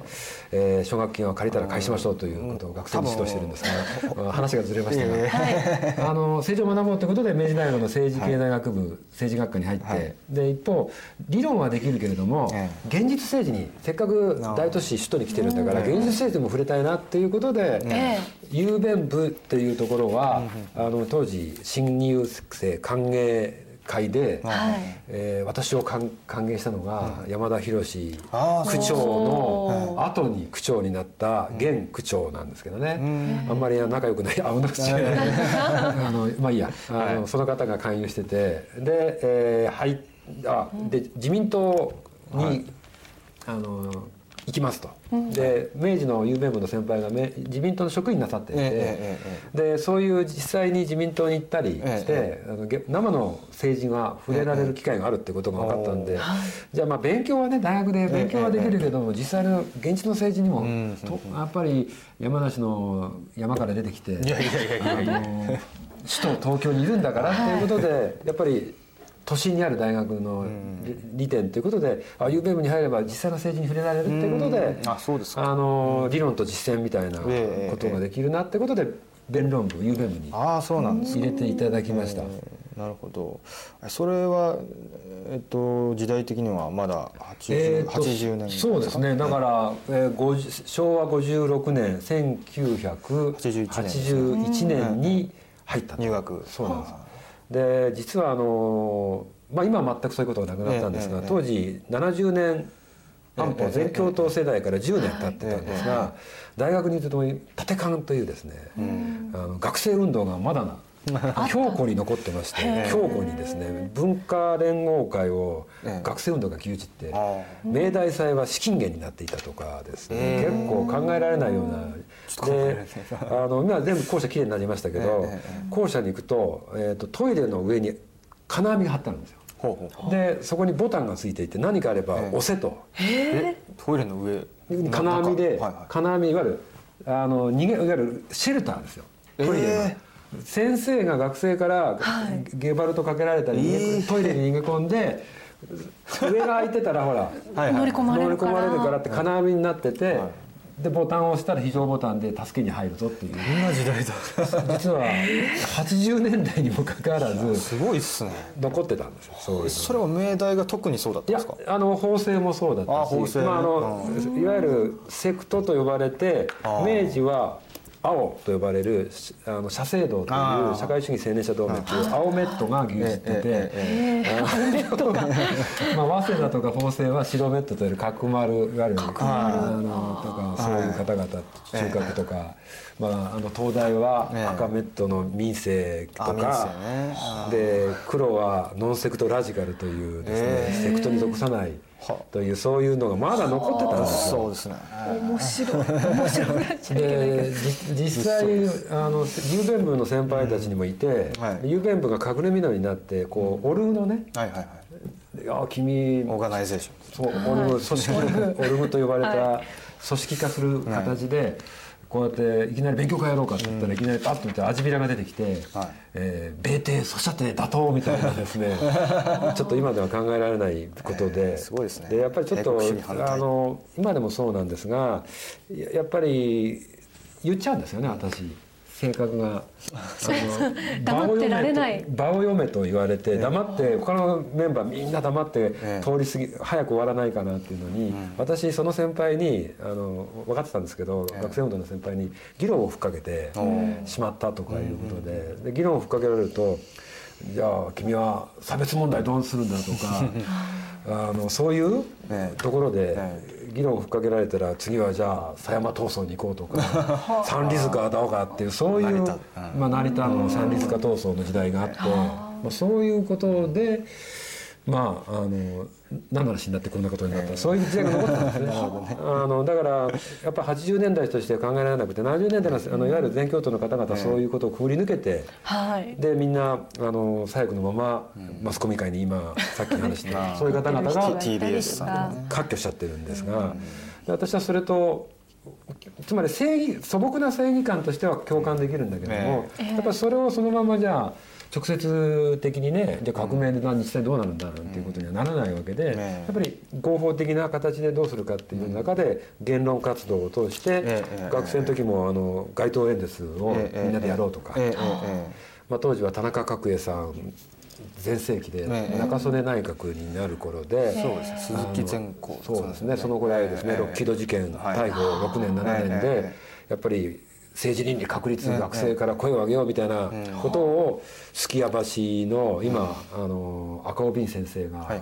えー奨学金を借りたら返しましょうということを学生に指導してるんですが、まあ話がずれましたが、あの政治を学ぼうということで明治大学の政治経済学部、政治学科に入って、はい。で一方理論はできるけれども、え現実政治にせっかく大都市首都に来てるんだから現実政治にも触れたいなっていうことで、え雄弁部っていうところは、あの当時新入生歓迎会で、はい。えー私を歓歓迎したのが山田博あー区長おの後に区長になった現区長なんですけどね、あんまり仲良くないあ同じ違い。[LAUGHS] あのまあいいや。あの、その方が勧誘してて。で,、えーはいあで自民党に、あの行きますと、で明治の有名部の先輩がめ自民党の職員なさっていて、ええでそういう実際に自民党に行ったりして、えあのげ生の政治が触れられる機会があるってことが分かったんで、じゃあまあ勉強はね大学で勉強はできるけども、実際の現実の政治にも、やっぱり山梨の山から出てきていやいやいやいやいや。あの首都東京にいるんだからっていうことで、やっぱり都心にある大学の利利点ということであ UBM に入れば実際の政治に触れられるっていうことでうん。あそうですか。あの理論と実践みたいなええことができるなってことで弁論部 UBM にああそうなんです入れていただきました。えーなるほど。それは、えっと、時代的にはまだ 80,、えーと80年そうですね。だから、えー、50昭和56年1981年に入ったと。入学。そうなんですで実はあのーまあ、今は全くそういうことがなくなったんですが、当時70年安保全教頭世代から10年経ってたんですが、大学にいると立艦というですね、あの学生運動がまだな強固に残ってまして強固にですね文化連合会をええ。学生運動が牛耳ってあ明大祭は資金源になっていたとかですねえ結構考えられないようなであの今全部校舎きれいになりましたけどええ校舎に行くと,、えー、とトイレの上に金網が張ってあるんですよ。でそこにボタンがついていて何かあればええ。押せと。え？トイレの上。金網ではいはい。金網いわゆるあの逃げいわゆるシェルターですよ。トイレがえ先生が学生からはい。ゲバルトかけられたり、ええトイレに逃げ込んで上が開いてたらほらはいはい。乗り込まれ乗りるから。込まれるからって金網になってて、はでボタンを押したら非常ボタンで助けに入るぞっていう。こんな時代だ。実は80年代にもかかわらず [LAUGHS] すごいっすね。残ってたんですよ。そうそれは明大が特にそうだったいやんですか？あの法政もそうだったしまあ、あのいわゆるセクトと呼ばれて明治は青と呼ばれるしあの社政党という社会主義青年者同盟という青メットが牛耳ってて、まあ、早稲田とか法政は白メットという革マルいわゆるあのとかそういう方々中核とか、まあ、あの東大は赤メットの民青とか、で黒はノンセクトラジカルというですね、え。セクトに属さないというそういうのがまだ残ってたんですよ。そうですね。面白い。[LAUGHS] 面白くなっちゃい。けない実際あの雄弁部の先輩たちにもいて、はい。雄弁部が隠れ蓑になってこうオルグのねはいはいはい「いや君 organization。そうオルグ組織 [LAUGHS] オルグと呼ばれた組織化する形で、こうやっていきなり勉強会やろうかって言ったら、いきなりパッと見て味びらが出てきてはい「えー米帝そしゃって打倒」みたいなですね。[LAUGHS] ちょっと今では考えられないことで、えーすごいですね。でやっぱりちょっとあの今でもそうなんですがややっぱり言っちゃうんですよね私性格があの [LAUGHS] 黙ってられない。場を読めと言われて黙って他のメンバーみんな黙ってええ通り過ぎ早く終わらないかなっていうのに私その先輩にあの分かってたんですけど学生運動の先輩に議論をふっかけてしまったとかいうことでで議論をふっかけられると「じゃあ君は差別問題どうするんだ」とか [LAUGHS] あのそういうええ。ところでえ議論をふっかけられたら次はじゃあ狭山闘争に行こうとか [LAUGHS] 三里塚だおかっていうそういう成田。うん。まあ、成田の三里塚闘争の時代があって、まあ、そういうことでまああの何の話になってこんなことになった、そういう時代が残ってたんですねあのだからやっぱ80年代としては考えられなくて70年代のあのいわゆる全教徒の方々はそういうことをくぐり抜けて、はい。でみんなあの左翼のままマスコミ界に今さっき話した [LAUGHS] そういう方々が TBS さん割拠しちゃってるんですが、で私はそれとつまり正義素朴な正義感としては共感できるんだけども、ええやっぱりそれをそのままじゃあ直接的にねじゃあ革命で実際どうなるんだなんていうことにはならないわけで、ええ。やっぱり合法的な形でどうするかっていう中で言論活動を通して、ええ学生の時もあの街頭演説をええみんなでやろうとか。まあ、当時は田中角栄さん全盛期でええ中曽根内閣になる頃で、鈴木善光そうですね。そのぐらいですね、ええロッキード事件、はい。逮捕6年7年で、えやっぱり政治倫理確立、ええ学生から声を上げようみたいなことをすき家橋の今、あの赤尾敏先生が、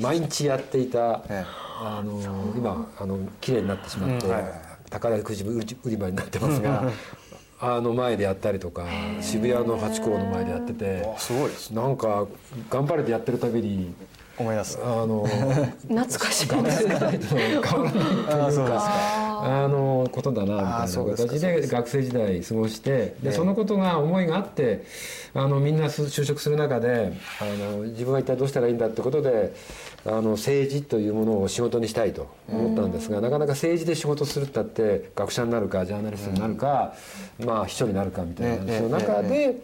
毎日やっていた、ええ。あの今あの綺麗になってしまって、宝くじ売り場になってますがあの前でやったりとか渋谷のハチ公の前でやっててなんか頑張れてやってるたびに思い出す。あの [LAUGHS] 懐かしい。学生時代と変わらない。というか。あのことだなみたいな。形で学生時代過ごしてでえそのことが思いがあってあのみんな就職する中であの自分は一体どうしたらいいんだってことであの政治というものを仕事にしたいと思ったんですがなかなか政治で仕事するったって学者になるかジャーナリストになるか、まあ秘書になるかみたいな、ええその中で、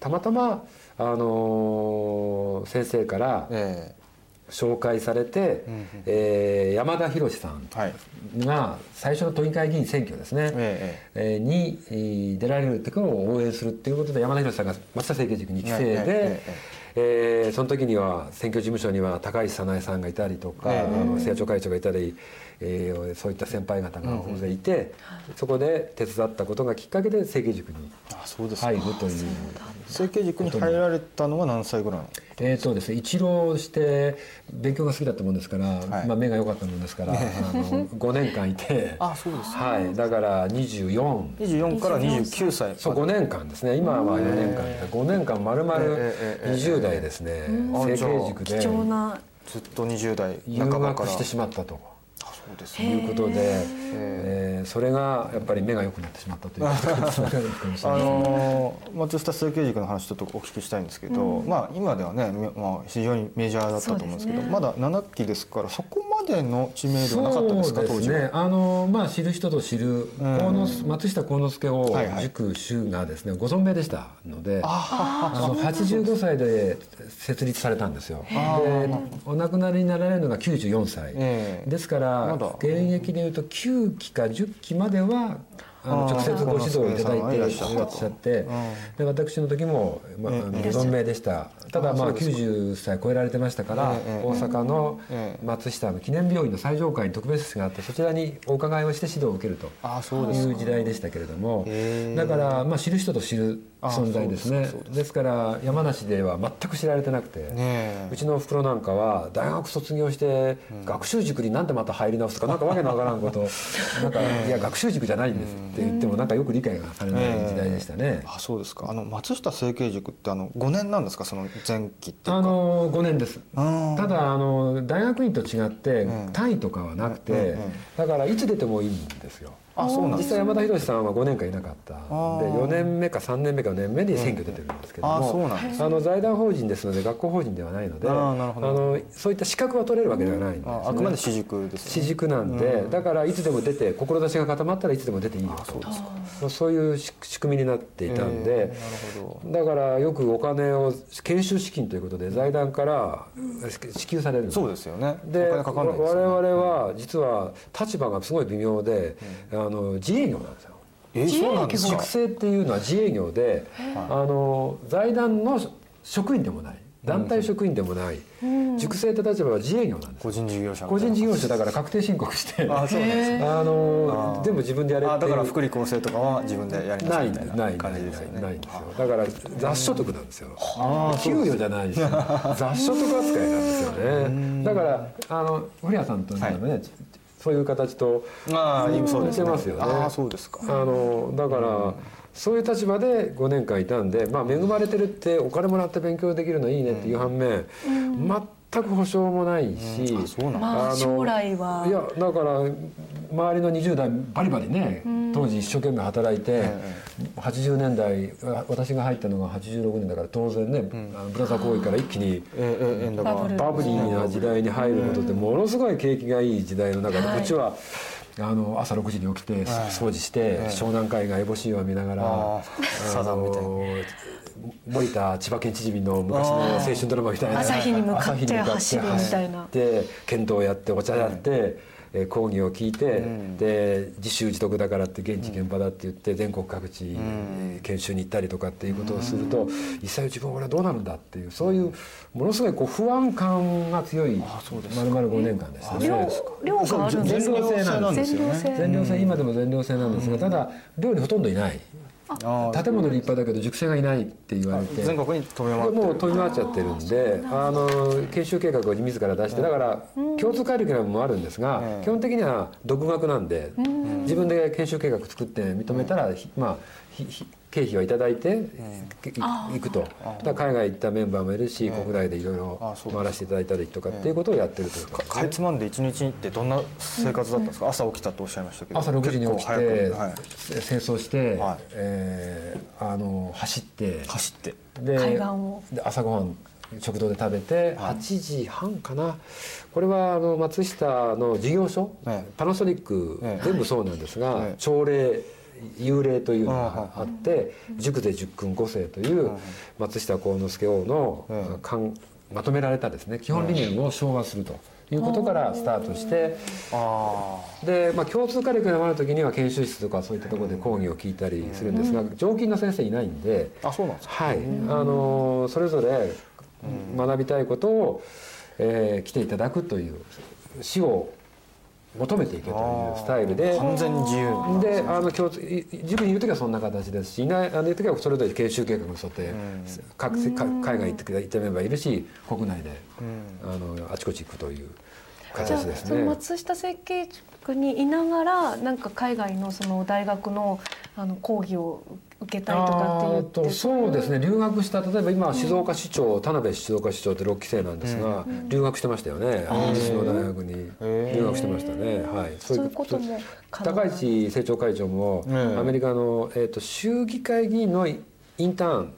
たまたま、あのー先生からえ紹介されて、えー山田博さんが最初の都議会議員選挙ですね、ええーにえー出られるっていうのを応援するっていうことで山田博さんが松田政経塾2期生で、えええーその時には選挙事務所には高石早苗さんがいたりとか、ええ。あの政調会長がいたり、えーそういった先輩方が大勢いて、そこで手伝ったことがきっかけで政経塾に入るという。政経塾に入られたのは何歳ぐらいの？えーとですね、一浪して勉強が好きだったもんですから、はい。まあ、目が良かったもんですから、あの5年間いて。[LAUGHS] あそうですはい、だから24 24から29歳そう5年間ですね。今は4年間で5年間まるまるええ。ええ20代ですね。ん。成形塾で。貴重な。ずっと20代留半ばから。学してしまったとあそうですへねいうことで、えーそれがやっぱり目が良くなってしまったということ [LAUGHS] あのー松下政経塾の話ちょっとお聞きしたいんですけど、まあ今ではね、みまあ、非常にメジャーだったと思うんですけどねまだ7期ですからそこまでの知名度はなかったですかそうです当時は。ねあのまあ知る人ぞ知る河野松下幸之助を塾主がですねご存命でしたのでああの85歳で設立されたんですよ。でお亡くなりになられるのが94歳、ええ。ですからまだ現役でいうと9期か10期まではあの直接ご指導いただいていらっしゃってで私の時も、まあ、存命でしたただまあ90歳超えられてましたからええ大阪のええ松下の記念病院の最上階に特別室があってそちらにお伺いをして指導を受けるとあそうですか。いう時代でしたけれどもだからまあ知る人と知る存在ですね。ですから山梨では全く知られてなくて、うちのおふくろなんかは大学卒業して学習塾になんでまた入り直すとかなんかわけのわからんこと [LAUGHS] なんかいや学習塾じゃないんですって言ってもなんかよく理解がされない時代でしたね。あそうですか。あの松下政経塾ってあの5年なんですか？その前期ってあの5年です。ただあの大学院と違ってうん。単位とかはなくて、だからいつ出てもいいんですよ実際山田博さんは5年間いなかった。でー。4年目か3年目か4年目で選挙出てるんですけども、あの財団法人ですので学校法人ではないのであーなるほど。あのそういった資格は取れるわけではないんです、ね。ああくまで私塾ですよね。私塾なんで、だからいつでも出て志が固まったらいつでも出ていいよ。とまあそういう仕仕組みになっていたんで、えーなるほど。だからよくお金を研修資金ということで財団から支給されるんですそうですよね。でかかんないですよね。我々は実は立場がすごい微妙で、あの自営業なんですよ。えーそうなんですか？塾生っていうのは自営業で、あの財団の職員でもない。団体職員でもない、塾生って立場は自営業なんです。個人事業者個人事業者だから確定申告して。あそうですね [LAUGHS] あの全部自分でやれってだから福利厚生とかは自分でやりなさないいみたいないな感じですよね。ないんですよ。だから雑所得なんですよ。給与じゃないし [LAUGHS] 雑所得扱いなんですよね。だからあの古谷さんとね、はいそういう形とああ今そうですね。似てますよね。ああそうですか。あのだからそういう立場で5年間いたんで、まあ、恵まれてるってお金もらって勉強できるのいいねっていう反面、全く保証もないし、うなんあの将来は。いやだから周りの20代バリバリね、当時一生懸命働いて、80年代わ私が入ったのが86年だから当然ね、あのブラザー行為から一気にバブル。バブリーな時代に入ることってものすごい景気がいい時代の中で、はい。うちはあの朝6時に起きて掃除して、湘南海岸エボシーを見ながらサザンみたいな森田千葉県知事の昔の青春ドラマみたいな。朝日に向かって走るみたいな。剣道やってお茶やって、えー講義を聞いて、で自習自得だからって現地現場だって言って全国各地、えー研修に行ったりとかっていうことをすると、一切自分は俺はどうなるんだっていうそういうものすごいこう不安感が強いまるまる5年間でしたね。寮寮があるんです全か寮制なんですよね。全寮制。今でも全寮制なんですが、ただ寮にほとんどいない。あ建物立派だけど塾生がいないって言われて。全国に飛び回もう飛び回っちゃってるんであの研修計画を自ら出してだから共通カリキュラムもあるんですが、基本的には独学なんで、自分で研修計画作って認めたら、ひまあひひ経費をいただいて、い行くと。だ海外行ったメンバーもいるし、国内でいろいろあそうです。回らせていただいたりとかっていうことをやってるというかかいつまんで一日ってどんな生活だったんですか？朝起きたとおっしゃいましたけど。朝6時に起きて、はい。清掃して、はい。えーあの走って。走って。で海岸を。で朝ごはん食堂で食べて8時半かな。これはあの松下の事業所、ええ。パナソニック、ええ。全部そうなんですが、ええ。朝礼幽霊というのがあって塾で十君五世という松下幸之助王のまとめられたですね。基本理念を昭和するということからスタートしてあで、まあ、共通カリキュラムある時には研修室とかそういったところで講義を聞いたりするんですが常勤の先生いないんで。ああそうなんですか。はい、あのそれぞれ学びたいことを、えー来ていただくという死を求めていけというスタイルで。完全に自由であの共通い塾にいる時はそんな形です。しいないあの時はそれぞれ研修計画に沿って、各海外行って行ったメンバーいるし国内で、あのあちこち行くというじゃあ形ですそのね。松下設計塾にいながらなんか海外のその大学のあの講義を受けたりとかって言って。あーとそうですね。留学した例えば今静岡市長、田辺静岡市長って6期生なんですが、留学してましたよね。イギリスの大学に留学してましたね。はい。そういうこと。も高市政調会長も、うん。アメリカの、えー、と州議会議員のインターン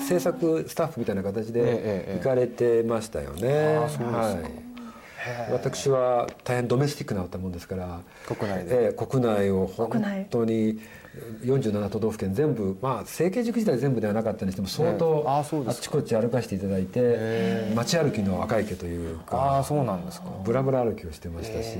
制作スタッフみたいな形で行かれてましたよね。はい。私は大変ドメスティックなったもんですから国内で。ええ国内を本当に47都道府県全部まあ整形塾自体全部ではなかったにしても相当ええ。あーそうですあっちこっち歩かせていただいて街歩きの赤池というあかあそうなんですか。ブラブラ歩きをしてましたし、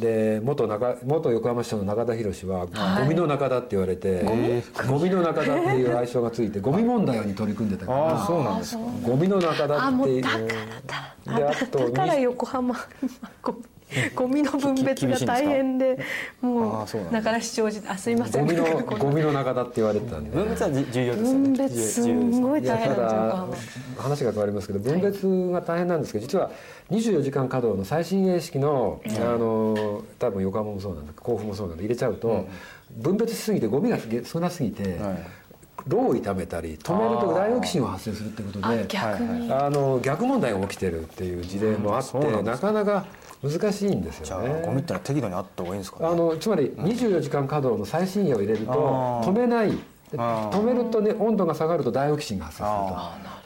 で元中元横浜市長の中田博はゴミの中田って言われて、ゴミ？の中田っていう愛称がついてゴミ問題に取り組んでたからああそうなんですか。ゴミの中田っていう。うだからだ。でああとだから横浜 [LAUGHS] ゴミ [LAUGHS] ゴミの分別が大変でもうだう中田市長時代あすいません。ゴミのこゴミの中田って言われてたんで、分別はじ重要ですよね。分別すんごい大変なんです話が変わりますけど分別が大変なんですけど実は24時間稼働の最新鋭式のあの多分横浜もそうなんだ甲府もそうなんだ入れちゃうと分別しすぎてゴミが少なすぎてはい。炉を傷めたり止めるとダイオキシンが発生するってことあで逆に。あの逆問題が起きてるっていう事例もあってなかなか難しいんですよね。ゴミってのは適度にあった方がいいんですかね。あのつまり24時間稼働の最新鋭を入れると止めない。止めるとね温度が下がるとダイオキシンが発生すると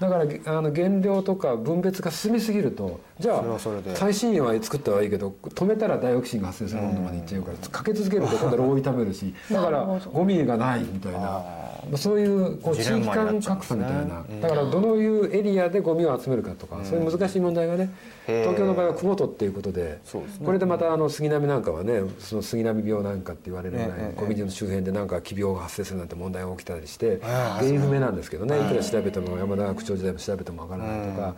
だからあの原料とか分別が進みすぎるとじゃあそれで。最新鋭は作ったはいいけど止めたらダイオキシンが発生する温度までいっちゃうからかけ続けると [LAUGHS] 今度は炉を傷めるしだからゴミがないみたいな。まあそういうこう地域間格差みたいな。だからどのいうエリアでゴミを集めるかとかそういう難しい問題がね東京の場合は雲とっていうことでね。これでまたあの杉並なんかはねその杉並病なんかって言われるぐらいええええゴミの周辺でなんか奇病が発生するなんて問題が起きたりしてえ原因不明なんですけどねいくら調べても山田学長時代も調べてもわからないとかや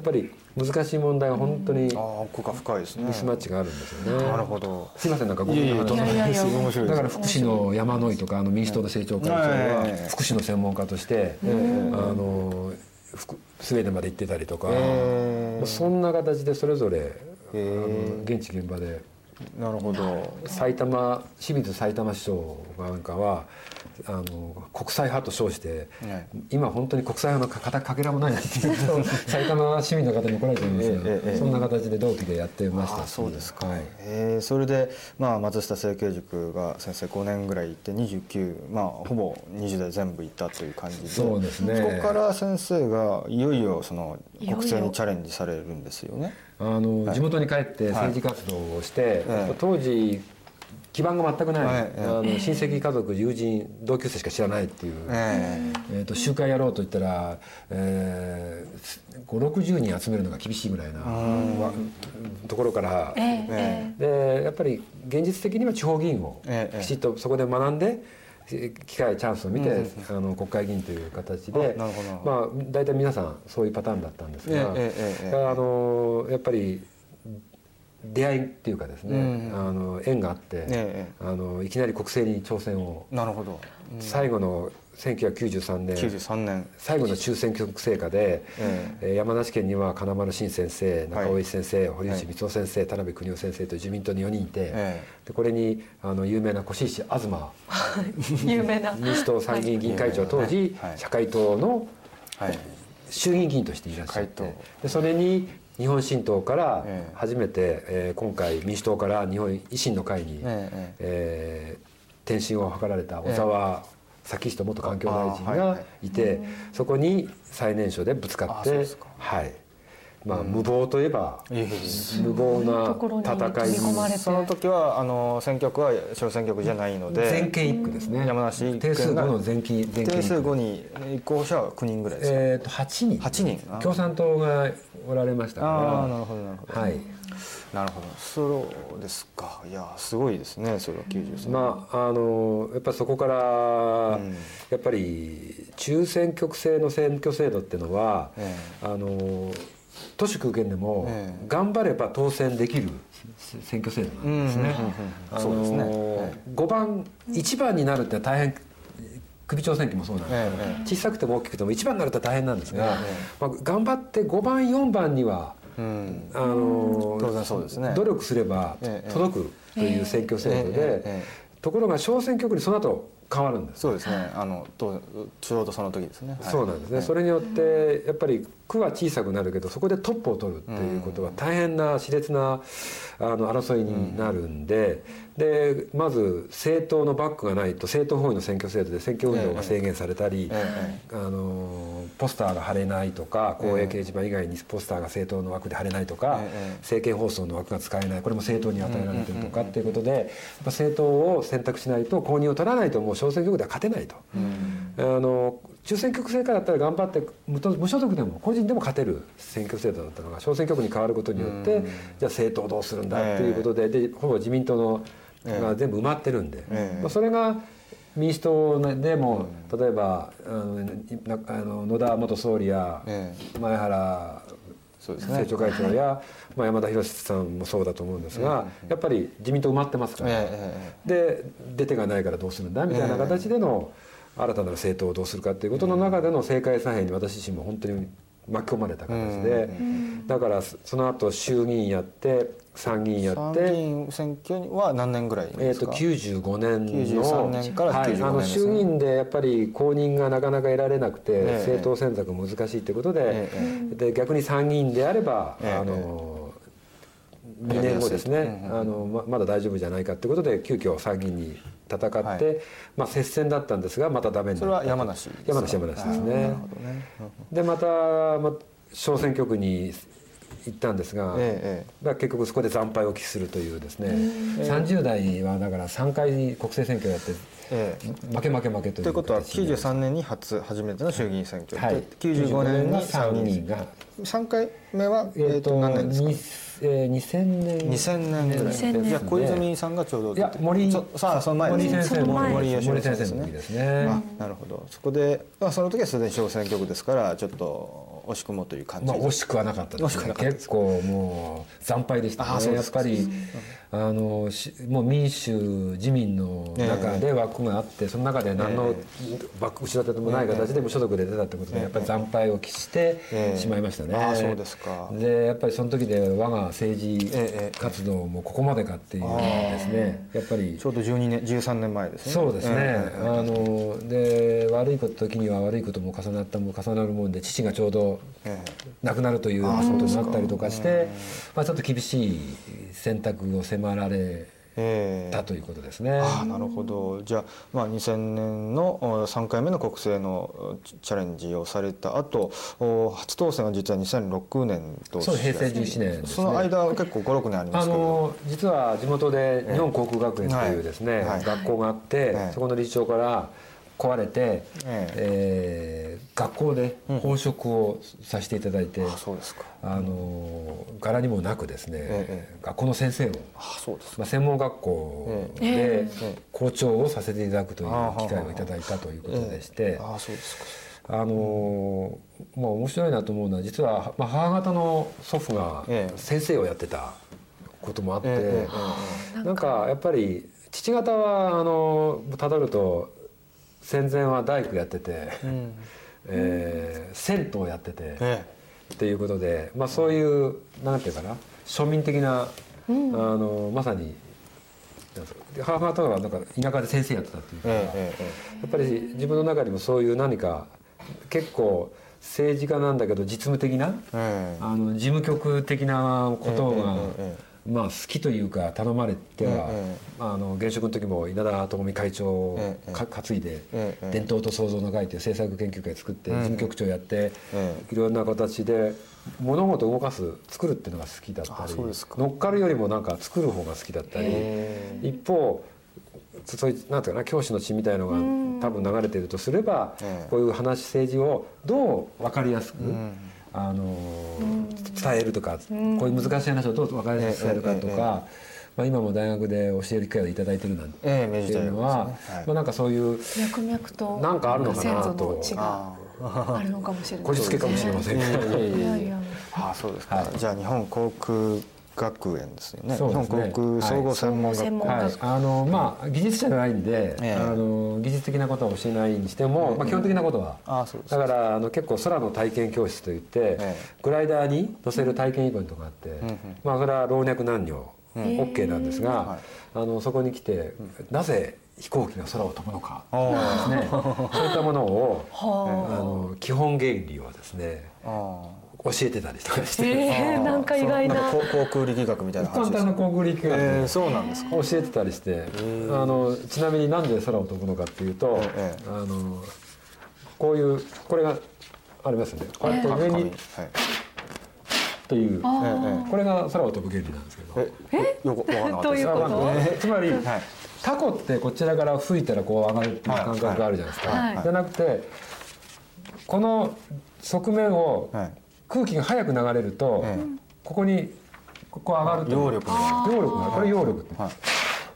っぱり難しい問題は本当にああ奥が深いですね。ミスマッチがあるんですよね。なるほど。すいませんなんかゴミい。えいえの話とんないですいだから福祉の山野井とかあの民主党の政調会長はええ福祉の専門家としてあの福スウェーデンまで行ってたりとかえそんな形でそれぞれ現地現場でなるほど。埼玉清水埼玉市長なんかはあの国際派と称して、はい。今本当に国際派のかかかけらもないって言うと [LAUGHS] 埼玉市民の方に怒られちゃいますが、ええええそんな形で同期でやってました。そうですか、はいえーそれで、まあ、松下整形塾が先生5年ぐらい行って29、まあ、ほぼ20代全部行ったという感じでそうですね。そこから先生がいよいよそのいよいよ。国政にチャレンジされるんですよね。あの、地元に帰って政治活動をして、ええ当時基盤が全くない、はい。ええあの親戚家族友人同級生しか知らないっていう、ええ。ー、と集会やろうと言ったら、えー、560人集めるのが厳しいぐらいなわところから、えええでやっぱり現実的には地方議員をええきちっとそこで学んで、え機会チャンスを見て、あの国会議員という形でまあ大体皆さんそういうパターンだったんですが、ええあのやっぱり出会いっていうかですね、うんあの縁があって、ええあのいきなり国政に挑戦を、なるほど、最後の1993年。93年。最後の中選挙区成果で、ええ。ー山梨県には金丸信先生中尾一先生、堀内光雄先生田辺邦夫先生という自民党に4人いて、えでこれにあの有名な越石東。[LAUGHS] 有名な。[LAUGHS] 民主党参議院議員会長、当時、はい。社会党のはい。衆議院議員としていらっしゃって会でそれに日本新党からええ。初めて、えー今回民主党から日本維新の会に、えええー転身を図られた小沢咲人元環境大臣がいはい。いて、そこに最年少でぶつかってはい。まあ、無謀といえば無謀な戦い組み込まれて。その時はあの選挙区は小選挙区じゃないので全県一区ですね。山梨一定数区が5の全県定数一区。5に立候補者は9人ぐらいですか、えー、と8人。8人。あ共産党がおられましたから。ああなるほどなるほど、はい。なるほど。そうですか。いやすごいですねそれは93まああのやっぱりそこから、やっぱり中選挙区制の選挙制度っていうのは、えあの都市空間でもええ。頑張れば当選できるせ選挙制度なんですね。あのそうですね。え5番1番になるって大変首長選挙もそうなんです。けど、え小さくても大きくても1番になると大変なんですが、えまあ、頑張って5番4番にはうん。あの当然そうですね。努力すればええ届くという選挙制度でええところが小選挙区にその後変わるんです。そうですね。あのとちょうどその時ですね、はい。そうなんですね、それによってやっぱり区は小さくなるけどそこでトップを取るっていうことは大変な熾烈なあの争いになるんで,、でまず政党のバックがないと政党本位の選挙制度で選挙運動が制限されたり、えあのポスターが貼れないとか公営掲示板以外にポスターが政党の枠で貼れないとか、ええ政見放送の枠が使えないこれも政党に与えられてるとかっていうことで政党を選択しないと公認を取らないともう小選挙区では勝てないと。あの中選挙区制からだったら頑張って無所属でも個人でも勝てる選挙制度だったのが小選挙区に変わることによって、じゃあ政党どうするんだっていうことで,、でほぼ自民党のが全部埋まってるんで、ええ。まあ、それが民主党でも、例えばあのなあの野田元総理やえ前原政調会長や、まあ、山田博さんもそうだと思うんですが、やっぱり自民党埋まってますから、ええで出てがないからどうするんだみたいな形での新たな政党をどうするかっていうことの中での政界左辺に私自身も本当に巻き込まれた形で、だからその後衆議院やって参議院や参議って。院選挙は何年ぐらいえー、とですか、95年の93年から95年はい、あの衆議院でやっぱり公認がなかなか得られなくて、ええ。政党選択が難しいということで,、え。で逆に参議院であれば、ええ。あの2年後ですね、あのままだ大丈夫じゃないかということで急遽参議院に戦って、はい。まあ、接戦だったんですがまたダメになった。それは山梨ですか？山梨山梨ですね。でまた、まあ、小選挙区に行ったんですが、ええまあ結局そこで惨敗を喫するというですね、30代はだから3回国政選挙やってええ。負け負け負けというということは形になりました93年に初初めての衆議院選挙、はい。で95年に参議院が3回目は、ええーと何年ですか？にえー2000年2000年ぐらい2000年じゃあ小泉さんがちょうどいや森そさあその前森です先生森先生の時ですね。あなるほど。そこで、まあ、その時はすでに小選挙区ですからちょっと惜しくもという感じまあ、で惜しくはなかったですね。惜しくはなかった結構もう惨敗でしたね。やっあそうですか。ぱりあのしもう民主自民の中で枠があってその中で何のバック後ろ盾もない形で無所属で出たってことでやっぱり惨敗を喫してええ。しまいましたね。あそうですか。でやっぱりその時で我が政治ええ。活動もここまでかっていうですね。やっぱりちょうど12年13年前ですね。そうですね、ええ。あので悪いこと時には悪いことも重なったも重なるもんで父がちょうどええ。亡くなるということになったりとかしてまあ、ちょっと厳しい選択を迫られえということですね。ああなるほど。じゃあ、まあ、2000年のお3回目の国政のおチチャレンジをされた後お初当選は実は2006年とそう平成17年ですね。その間は結構56年ありまあすけど。の実は地元で日本航空学園というですね、はい。はい。学校があって、ええそこの理事長から壊れて、ええ。ー学校で飽食をさせていただいて、うですか。あの柄にもなくですね、え学校の先生を、あそうですか。まあ、専門学校で校長をさせていただくという機会をいただいたということでして。あそうですか。あのーまあ面白いなと思うのは実は、まあ、母方の祖父がええ。先生をやってたこともあって、ええなんか。やっぱり父方はあのたどると戦前は大工やってて、えー銭湯やってて、えっていうことで、まあ、そういうなんていうかな庶民的な、あのまさに母方はなんか田舎で先生やってたっていうか、えええやっぱり自分の中にもそういう何か結構政治家なんだけど実務的なええ。あの事務局的なことがええええまあ好きというか頼まれては、あ、あの現職の時も稲田朋美会長を担いでええ「伝統と創造の会」という政策研究会作って事務局長やってえいろんな形で物事を動かす作るっていうのが好きだったあり乗っかるよりもなんか作る方が好きだったり。へ一方そういうなんていうかな教師の血みたいのが多分流れてるとすればええ。こういう話政治をどう分かりやすくあの伝えるとかこういう難しい話をどう分かりやすく伝えるかとかまあ今も大学で教える機会をいただいてるなんていうのはですね。はい。まあなんかそういう脈々となんかあるのかなと。先祖の血があるのかもしれない。こじつけかもしれませんけど。ああそうですか、はい。じゃあ日本航空学園ですよね。そうですね。日本航空総合専門学校、はい。はい、あのまあ技術者じゃないんで、ええ。あの技術的なことは教えないにしても、まあ、基本的なことは、ああそうです。だからあの結構空の体験教室といって、ええ。グライダーに乗せる体験イベントがあって、まあそれは老若男女 OK なんですが、はい。あのそこに来て、なぜ飛行機が空を飛ぶのかあですね。そういったものをあ。はの基本原理をですねあ教えてたりとかして、あえー、なんか意外な。なんか航航空力学みたいな話です簡単な航空力学。でえー、そうなんですか。教えてたりして。あのちなみになんで空を飛ぶのかっていうと、ええあのこういうこれがありますよね。こうやって上に。紙。はい。という、えこれが空を飛ぶ原理なんですけど。ええよくわからなかったです。どういうこと？あつまり、はい。タコってこちらから吹いたらこう上がるっていう感覚があるじゃないですか、はい。はい。じゃなくてこの側面をはい空気が速く流れると、ええ。ここにここ上がると。揚力揚力がこれ揚力。ってはい。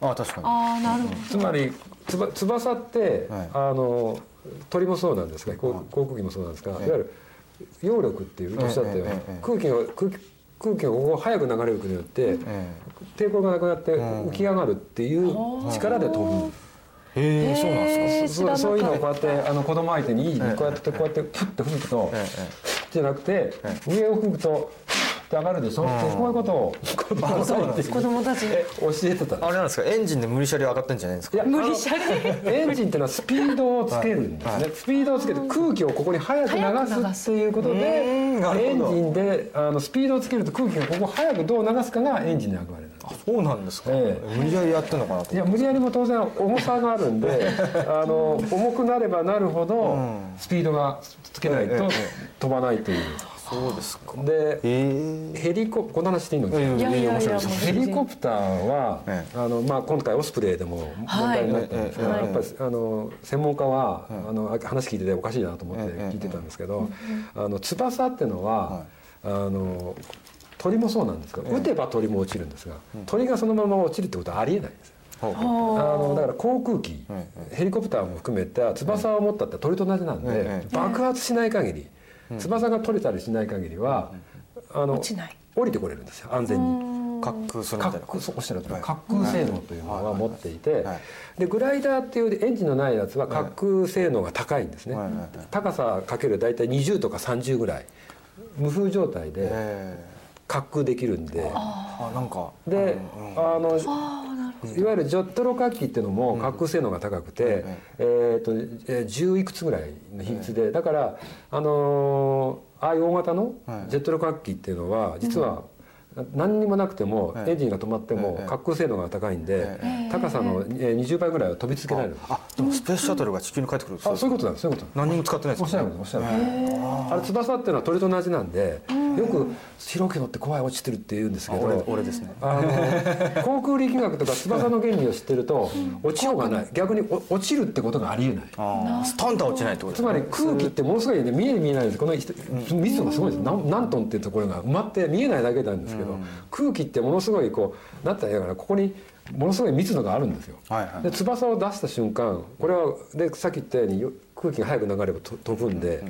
ああ確かに。ああなるほど。つまりつば翼って、はい。あの鳥もそうなんですが航航空機もそうなんですが、いわゆる揚力っていうおっしゃったように、ええええええ。空気が空気空気がここ速く流れることによって、え抵抗がなくなって浮き上がるっていう力で飛ぶ。ええー、そうなんですか？えーそうそういうのをこう知やってあの子供相手にええ。こうやってこうやってプッと吹くと、えじゃなくて、上を吹くとって上がるでしょ、ってこういうことを子供たちに教えてたんですあれなんですか？エンジンで無理しゃり上がってんじゃないんですか？いや無理しゃり。エンジンっていうのはスピードをつけるんですね、はい。スピードをつけて空気をここに速く流すっていうことでエンジンであのスピードをつけると空気がここ速くどう流すかがエンジンの役割なんですそうなんですか、え無理やりやってんのかなといや無理やりも当然重さがあるんで [LAUGHS] あの重くなればなるほどん。スピードがつけないとええ。え飛ばないという。そうですか。でええ。ヘリコこの話していいの？かなええいや。いやいや面白いですもうヘリコプターは、えあのまあ、今回オスプレイでも問題になったんですが、はい。やっぱりあの専門家は、あの話聞いてておかしいなと思ってええ。聞いてたんですけど、あの翼っていうのは、あの鳥もそうなんですが、撃てば鳥も落ちるんですが、鳥がそのまま落ちるってことはありえないんですあのだから航空機、えヘリコプターも含めた翼を持ったって鳥と同じなんで、ええ爆発しない限り、翼が取れたりしない限りは、あの落ちない。降りてこれるんですよ安全に。滑空するみたいな滑空そうおっしゃるとりはい。滑空性能というのは持っていてはい。でグライダーっていうエンジンのないやつは滑空性能が高いんですね。はいはいはい。高さかける大体20とか30ぐらい無風状態でえ滑空できるんで。えあなんかでうん。あのいわゆるジョットロ滑機っていうのも滑空性能が高くて、えー、とえー10いくつぐらいの比率で、だから、あのーああいう大型のはい。ジェットロ滑機っていうのは実は何にもなくても、はい。エンジンが止まってもええ滑空性能が高いんで、え高さのえー20倍ぐらいは飛び続けられるんです。あでもスペースシャトルが地球に帰ってくるあそういうことなんですそういうこと。なんです何にも使ってないですおっしゃるおっしゃるあれ翼っていうのは鳥と同じなんでよく白毛乗って怖い落ちてるって言うんですけどあ俺俺ですね。あの航空力学とか翼の原理を知ってると落ちようがない。逆にお落ちるってことがありえない。ああストンとは落ちないってことつまり空気ってものすごいね見える見えないです。この人密度がすごいです。何何トンっていうところが埋まって見えないだけなんですけど空気ってものすごいこうなったらいいからここにものすごい密度があるんですよ。はいはい。で翼を出した瞬間これはでさっき言ったようによ空気が速く流ればと飛ぶんで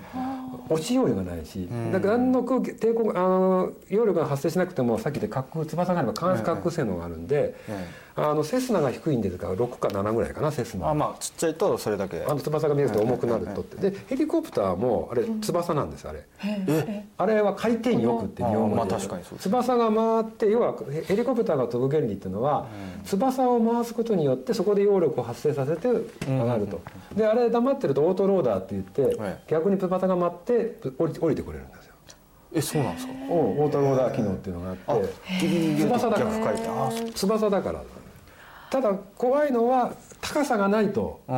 落ちようがないしだから何の空気抵抗があの揚力が発生しなくてもさっき言った滑空翼があれば間接滑空性能があるんでえあのセスナが低いんですから6か7ぐらいかなセスナあまあちっちゃいとそれだけ。あの翼が見えると重くなるとって。でヘリコプターもあれ翼なんですあれ。え？あれは回転翼って日本語であーまあ確かにそうです。翼が回って要はヘヘリコプターが飛ぶ原理っていうのは翼を回すことによってそこで揚力を発生させて上がると。であれ黙ってるとオートローダーって言ってはい。逆に翼が舞って降り降りてこれるんですよ。えそうなんですか？をオートローダー機能っていうのがあって。翼だから。翼だからただ怖いのは高さがないと。う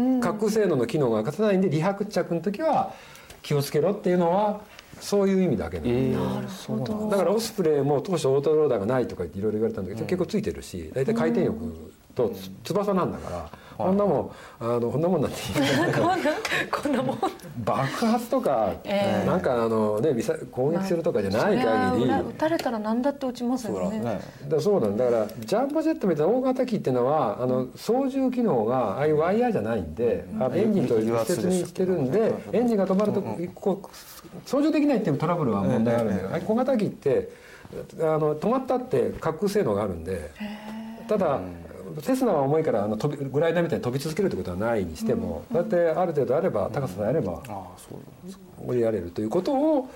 ん。滑空性能の機能が勝たないんで離発着の時は気をつけろっていうのはそういう意味だけなの、なるほど。だ。からオスプレイも当初オートローダーがないとか言っていろいろ言われたんだけど、結構ついてるし大体回転力とつ翼なんだから、こんなもんあのこんなもんなんてこんなこんなもん。爆発とか、ええ。なんかあのねミサ攻撃するとかじゃない限り、撃たれたら何だって落ちますよね。そうだそうなんだ。だからジャンボジェットみたいな大型機っていうのはあの操縦機能がああいうワイヤーじゃないんで、あのエンジンと密接にしてるんで、エンジンが止まると、こう操縦できないっていうトラブルは問題あるんだけど、ああいう小型機ってあの止まったって滑空性能があるんでただテスナは重いからあの飛びグライダーみたいに飛び続けるってことはないにしても、だってある程度あれば高ささえあれば降りられるということを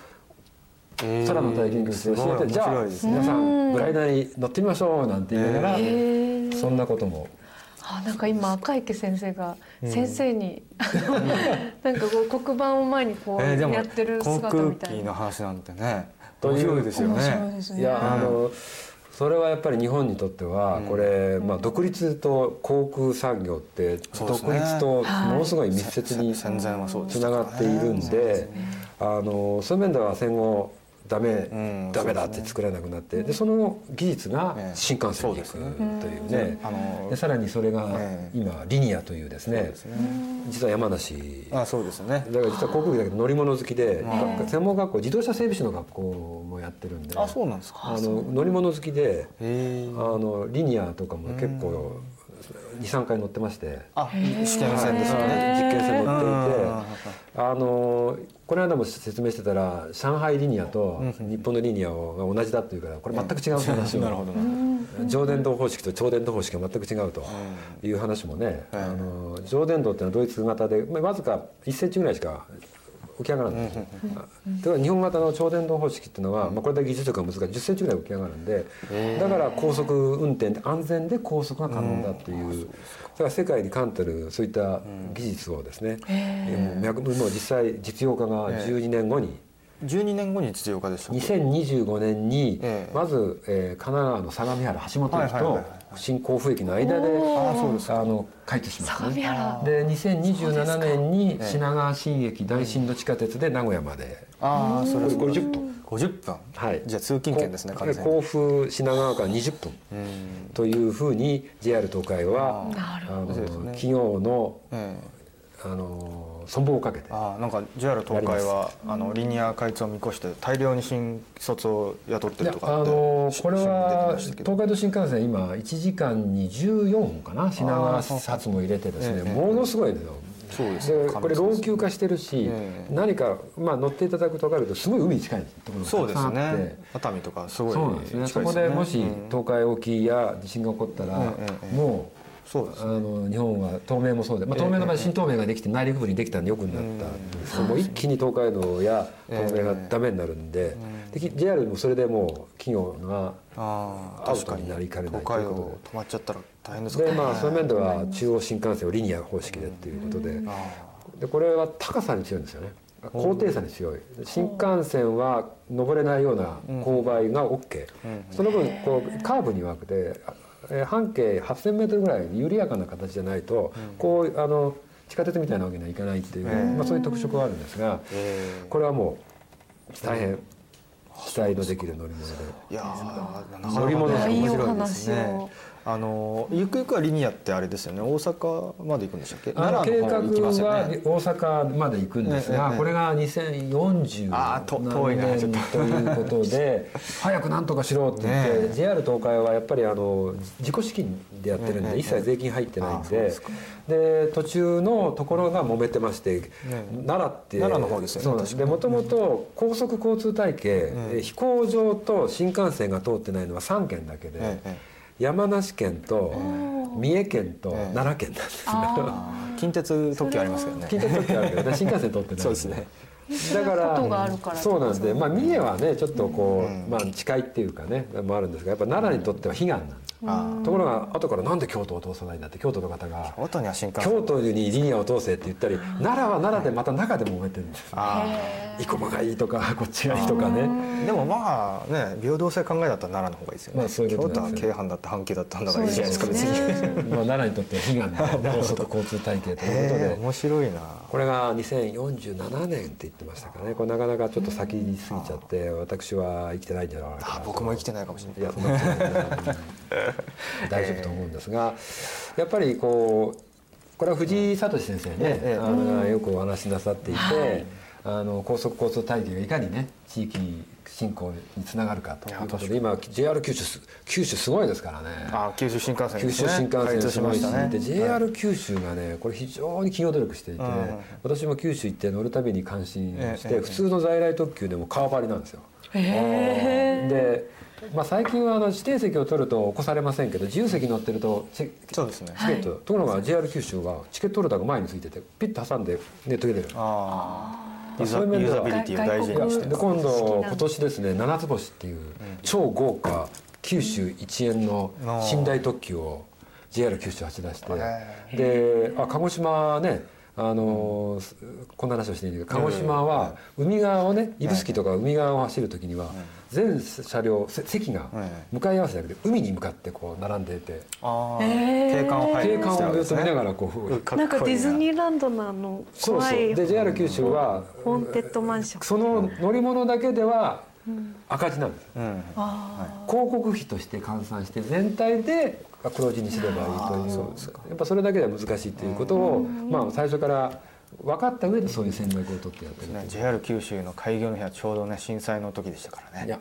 えー空の体験教室で教えて、じゃあ皆さんグライダーに乗ってみましょうなんて言いながら、そんなことも。あなんか今赤池先生が先生に、[LAUGHS] なんかこう黒板を前にこうやってる姿みたいな、機の話なんてねという面白いですよ面白いねですね。いやあのそれはやっぱり日本にとってはこれ、まあ、独立と航空産業って独立とものすごい密接につながっているんであのそういう面では戦後ダメ、ん。ダメだって作れなくなってでその技術がええ。新幹線に行くというね。あのでさらにそれがええ。今リニアというですね実は山梨。あそうですね。だから実は航空機だけど乗り物好きで、うん専門学校自動車整備士の学校もやってるんで。あそうなんですか。あの乗り物好きであのリニアとかも結構23回乗ってまして。あ試験線ですね。実験線乗っていて。うんあのこの間も説明してたら上海リニアと日本のリニアが同じだっていうからこれ全く違う話を。なるほどなるほど。上電動方式と超電導方式が全く違うという話もね、あの上電導っていうのはドイツ型でまあわずか1センチぐらいしか起き上がらないんですよ。だから日本型の超電導方式っていうのは、まあ、これだけ技術力が難しい。10センチぐらい起き上がるんでだから高速運転で安全で高速が可能だっていうだから世界に冠たるそういった技術をですね、えーもう実際実用化が12年後に。12年後に実用化でしたっけ2025年にええまず、えー神奈川の相模原橋本駅と新甲府駅の間であそうですあの開通しますね。原。で2027年にええ品川新駅大新度地下鉄で名古屋まで、ああそれはそうだ50分。50分。はい、じゃあ通勤圏ですねこ完全に。甲府品川から20分。うん。というふうに JR 東海はなるあのね。企業のええ。あの存亡をかけて。ああなんか JR 東海はあのリニア開通を見越して大量に新卒を雇ってるとかってのこれは東海道新幹線今1時間に14本かな品川発も入れてですねええものすごいのよ。そうですねでこれ老朽化してるし、ええ。何か、まあ、乗っていただくと分かるとすごい海に近いところそうですね。熱海とかすごいそうなんですね。そこでもしうん東海沖や地震が起こったら、ええ。もうそうですあの日本は東名もそうで、まあ、東名の場合新東名ができて内陸部にできたんでよくなった。んですけどもう一気に東海道や東名がダメになるんで,、で JR もそれでもう企業がアウトになりかねないということ道止まっちゃったら大変ですでからまあそういう面では中央新幹線をリニア方式でっていうことででこれは高さに強いんですよね。高低差に強い。新幹線は登れないような勾配が OK その分こうカーブに分けてえー半径 8,000m ぐらい緩やかな形じゃないとこうあの地下鉄みたいなわけにはいかないっていう、まあ、そういう特色はあるんですがえこれはもう大変期待のできる乗り物で。えいや乗り物面白いです話ねをあのゆくゆくはリニアってあれですよね。大阪まで行くんでしたっけ？奈良の方行きますよはね。大阪まで行くんですが、ええええ。これが2040あーと遠いとということで [LAUGHS] 早くなんとかしろって言って、ねえ。JR 東海はやっぱりあの自己資金でやってるんで、ええ一切税金入ってないんで,、で途中のところが揉めてまして、奈良って奈良の方ですよねもともと高速交通体系、え飛行場と新幹線が通ってないのは3県だけで。ええ山梨県と三重県とええ。奈良県なんですよ、あー。近鉄特急ありますけどね。近鉄特急あるけど新幹線通ってないんそうですね。だからことがあるからそうなんでまあ三重はねちょっとこう、うん。まあ近いっていうかねもあるんですがやっぱ奈良にとっては悲願なんですあところが後からなんで京都を通さないんだって京都の方が。京都には新幹線。京都にリニアを通せって言ったり奈良は奈良でまた中でも揉めてるんですあ生駒がいいとかこっちがいいとかね。ー。でもまあね平等性考えだったら奈良の方がいいですよね、まあそういうこと京都は京阪だって阪急だってなんだからいいじゃないですか別に。[LAUGHS] まあ奈良にとっては悲願の高速交通体系ということで。面白いな。これが2047年って言ってましたかね。これなかなかちょっと先に過ぎちゃって私は生きてないんじゃないかなあ僕も生きてないかもしれない。いやそんなことない [LAUGHS] [LAUGHS] 大丈夫と思うんですがやっぱりこうこれは藤井聡先生ね、ええあのよくお話しなさっていて、はい。あの高速交通体系がいかにね地域振興につながるかということいで今 JR 九州す九州すごいですからね。あ九州新幹線九ですね。州新幹線開通しましたね。で JR 九州がねこれ非常に企業努力していて、うん私も九州行って乗るたびに関心をして、ええ普通の在来特急でも川張りなんですよ。へえで、まあ、最近はあの指定席を取ると起こされませんけど自由席乗ってるとチそうですね。チケット、ところが JR 九州はチケットホルダーが前についててピッと挟んでネット入れる。ああユーザそういう面では。ユーザビリティを大事にして。で今度今年ですね七つ星っていう超豪華九州一円の寝台特急を JR 九州発出して。であ鹿児島ねあのーこんな話をしていいんだけど鹿児島は海側をね指宿とか海側を走る時には全車両せ席が向かい合わせだけで海に向かってこう並んでいてああ景観を配景慮してるわけですね。観をずっと見ながらこうかっこいいな。んかディズニーランドのあのそう怖いそう。で JR 九州はホーンテッドマンション。その乗り物だけでは赤字なんですうん。広告費として換算して全体で黒字にすればいいという。やっぱそれだけでは難しいということを、まあ、最初から分かった上でそういう戦略を取ってやってるね JR 九州の開業の日はちょうどね震災の時でしたからね。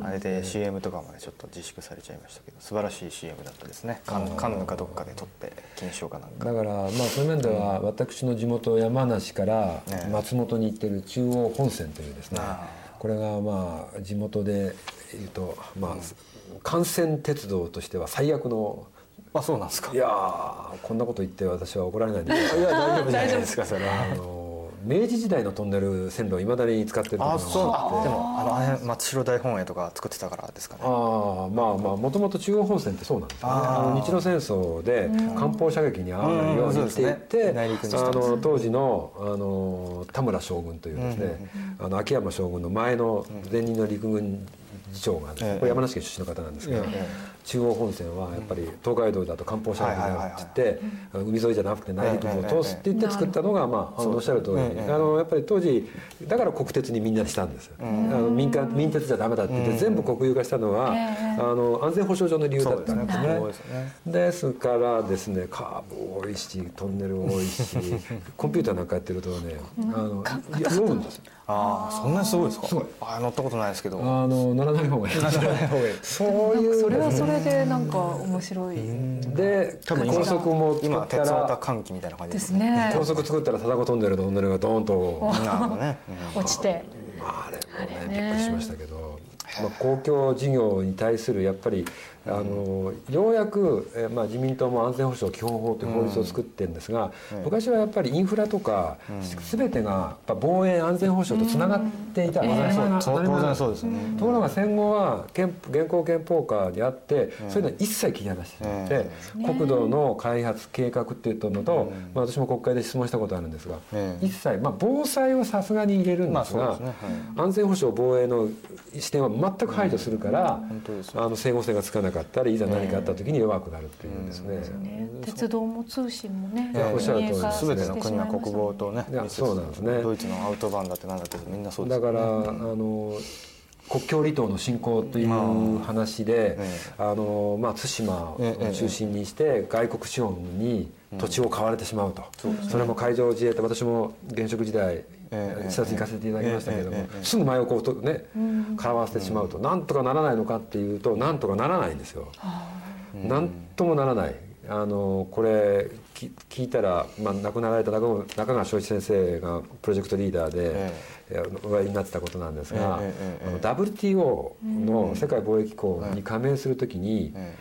あれで CM とかまでちょっと自粛されちゃいましたけど素晴らしい CM だったですね。カンヌかどっかで撮って金賞かなんか。だからまあそういう面では私の地元山梨からね。松本に行ってる中央本線というですねあこれがまあ地元で言うとまあ幹線鉄道としては最悪のあそうなんですか。いやーこんなこと言って私は怒られないんでい。や大丈夫じゃないですか。それはあの明治時代のトンネル線路をいまだに使ってるとこあそうでもあの辺松代大本営とか作ってたからですかね。ああまあまあもともと中央本線ってそうなんですよね。あの日露戦争で艦砲射撃に遭わないようにしていっうん。そうですてね。あの当時のあの田村将軍というですねあの秋山将軍の前の前任の陸軍次長がこれ山梨県出身の方なんですけどええ。中央本線はやっぱり東海道だと艦砲射撃になってって海沿いじゃなくて内陸部を通すって言って作ったのがまあおっしゃる通り。ええあのやっぱり当時だから国鉄にみんなしたんですよ。あの民間民鉄じゃダメだって言って全部国有化したのはあの安全保障上の理由だったんですね。ですね。ですからですねカーブ多いしトンネル多いし [LAUGHS] コンピューターなんかやってるとねあのんですよああそんなにすごいですか？あ乗ったことないですけど。あの乗らない方がいい。[LAUGHS] そういう。それはそれでなんか面白い。で多分今高速も作今鉄オタら歓喜みたいな感じですね。高速作ったら貞子トンネルのトンネルがドーンと。落ちて。まああれもね。びっくりしましたけど、まあ、公共事業に対するやっぱりあのようやく、えーまあ、自民党も安全保障基本法という法律を作ってるんですが、昔はやっぱりインフラとか、全てがやっぱ防衛安全保障とつながっていた、う。当たり前な当然そうですね。ところが戦後は憲現行憲法下であって、そういうのは一切切り離してしまって、国土の開発計画っていうのと、まあ、私も国会で質問したことあるんですが、ええ一切、まあ、防災はさすがに入れるんですが、まあそうですね。安全保障防衛の視点は全く排除するから、あの整合性がつかなかったりいざ何かあった時に弱くなるっていうんですね。ね。鉄道も通信もねおっしゃる通り民営化全ての国は国防とねそうなんです。ねドイツのアウトバーンだってなんだってみんなそうですよね。だから、あの国境離島の振興という話で、えあのまあ、対馬を中心にして外国資本に土地を買われてしまうと、それも海上自衛隊私も現職時代ええ視察行かせていただきましたけれども、ええええすぐ真横をとね買わせてしまうと、なんとかならないのかっていうとなんとかならないんですよ。なんともならない。あのこれき聞いたら、まあ、亡くなられた中中川翔一先生がプロジェクトリーダーで、ええ。お会いになってたことなんですが、ええええあの WTO の世界貿易機構に加盟するときに、え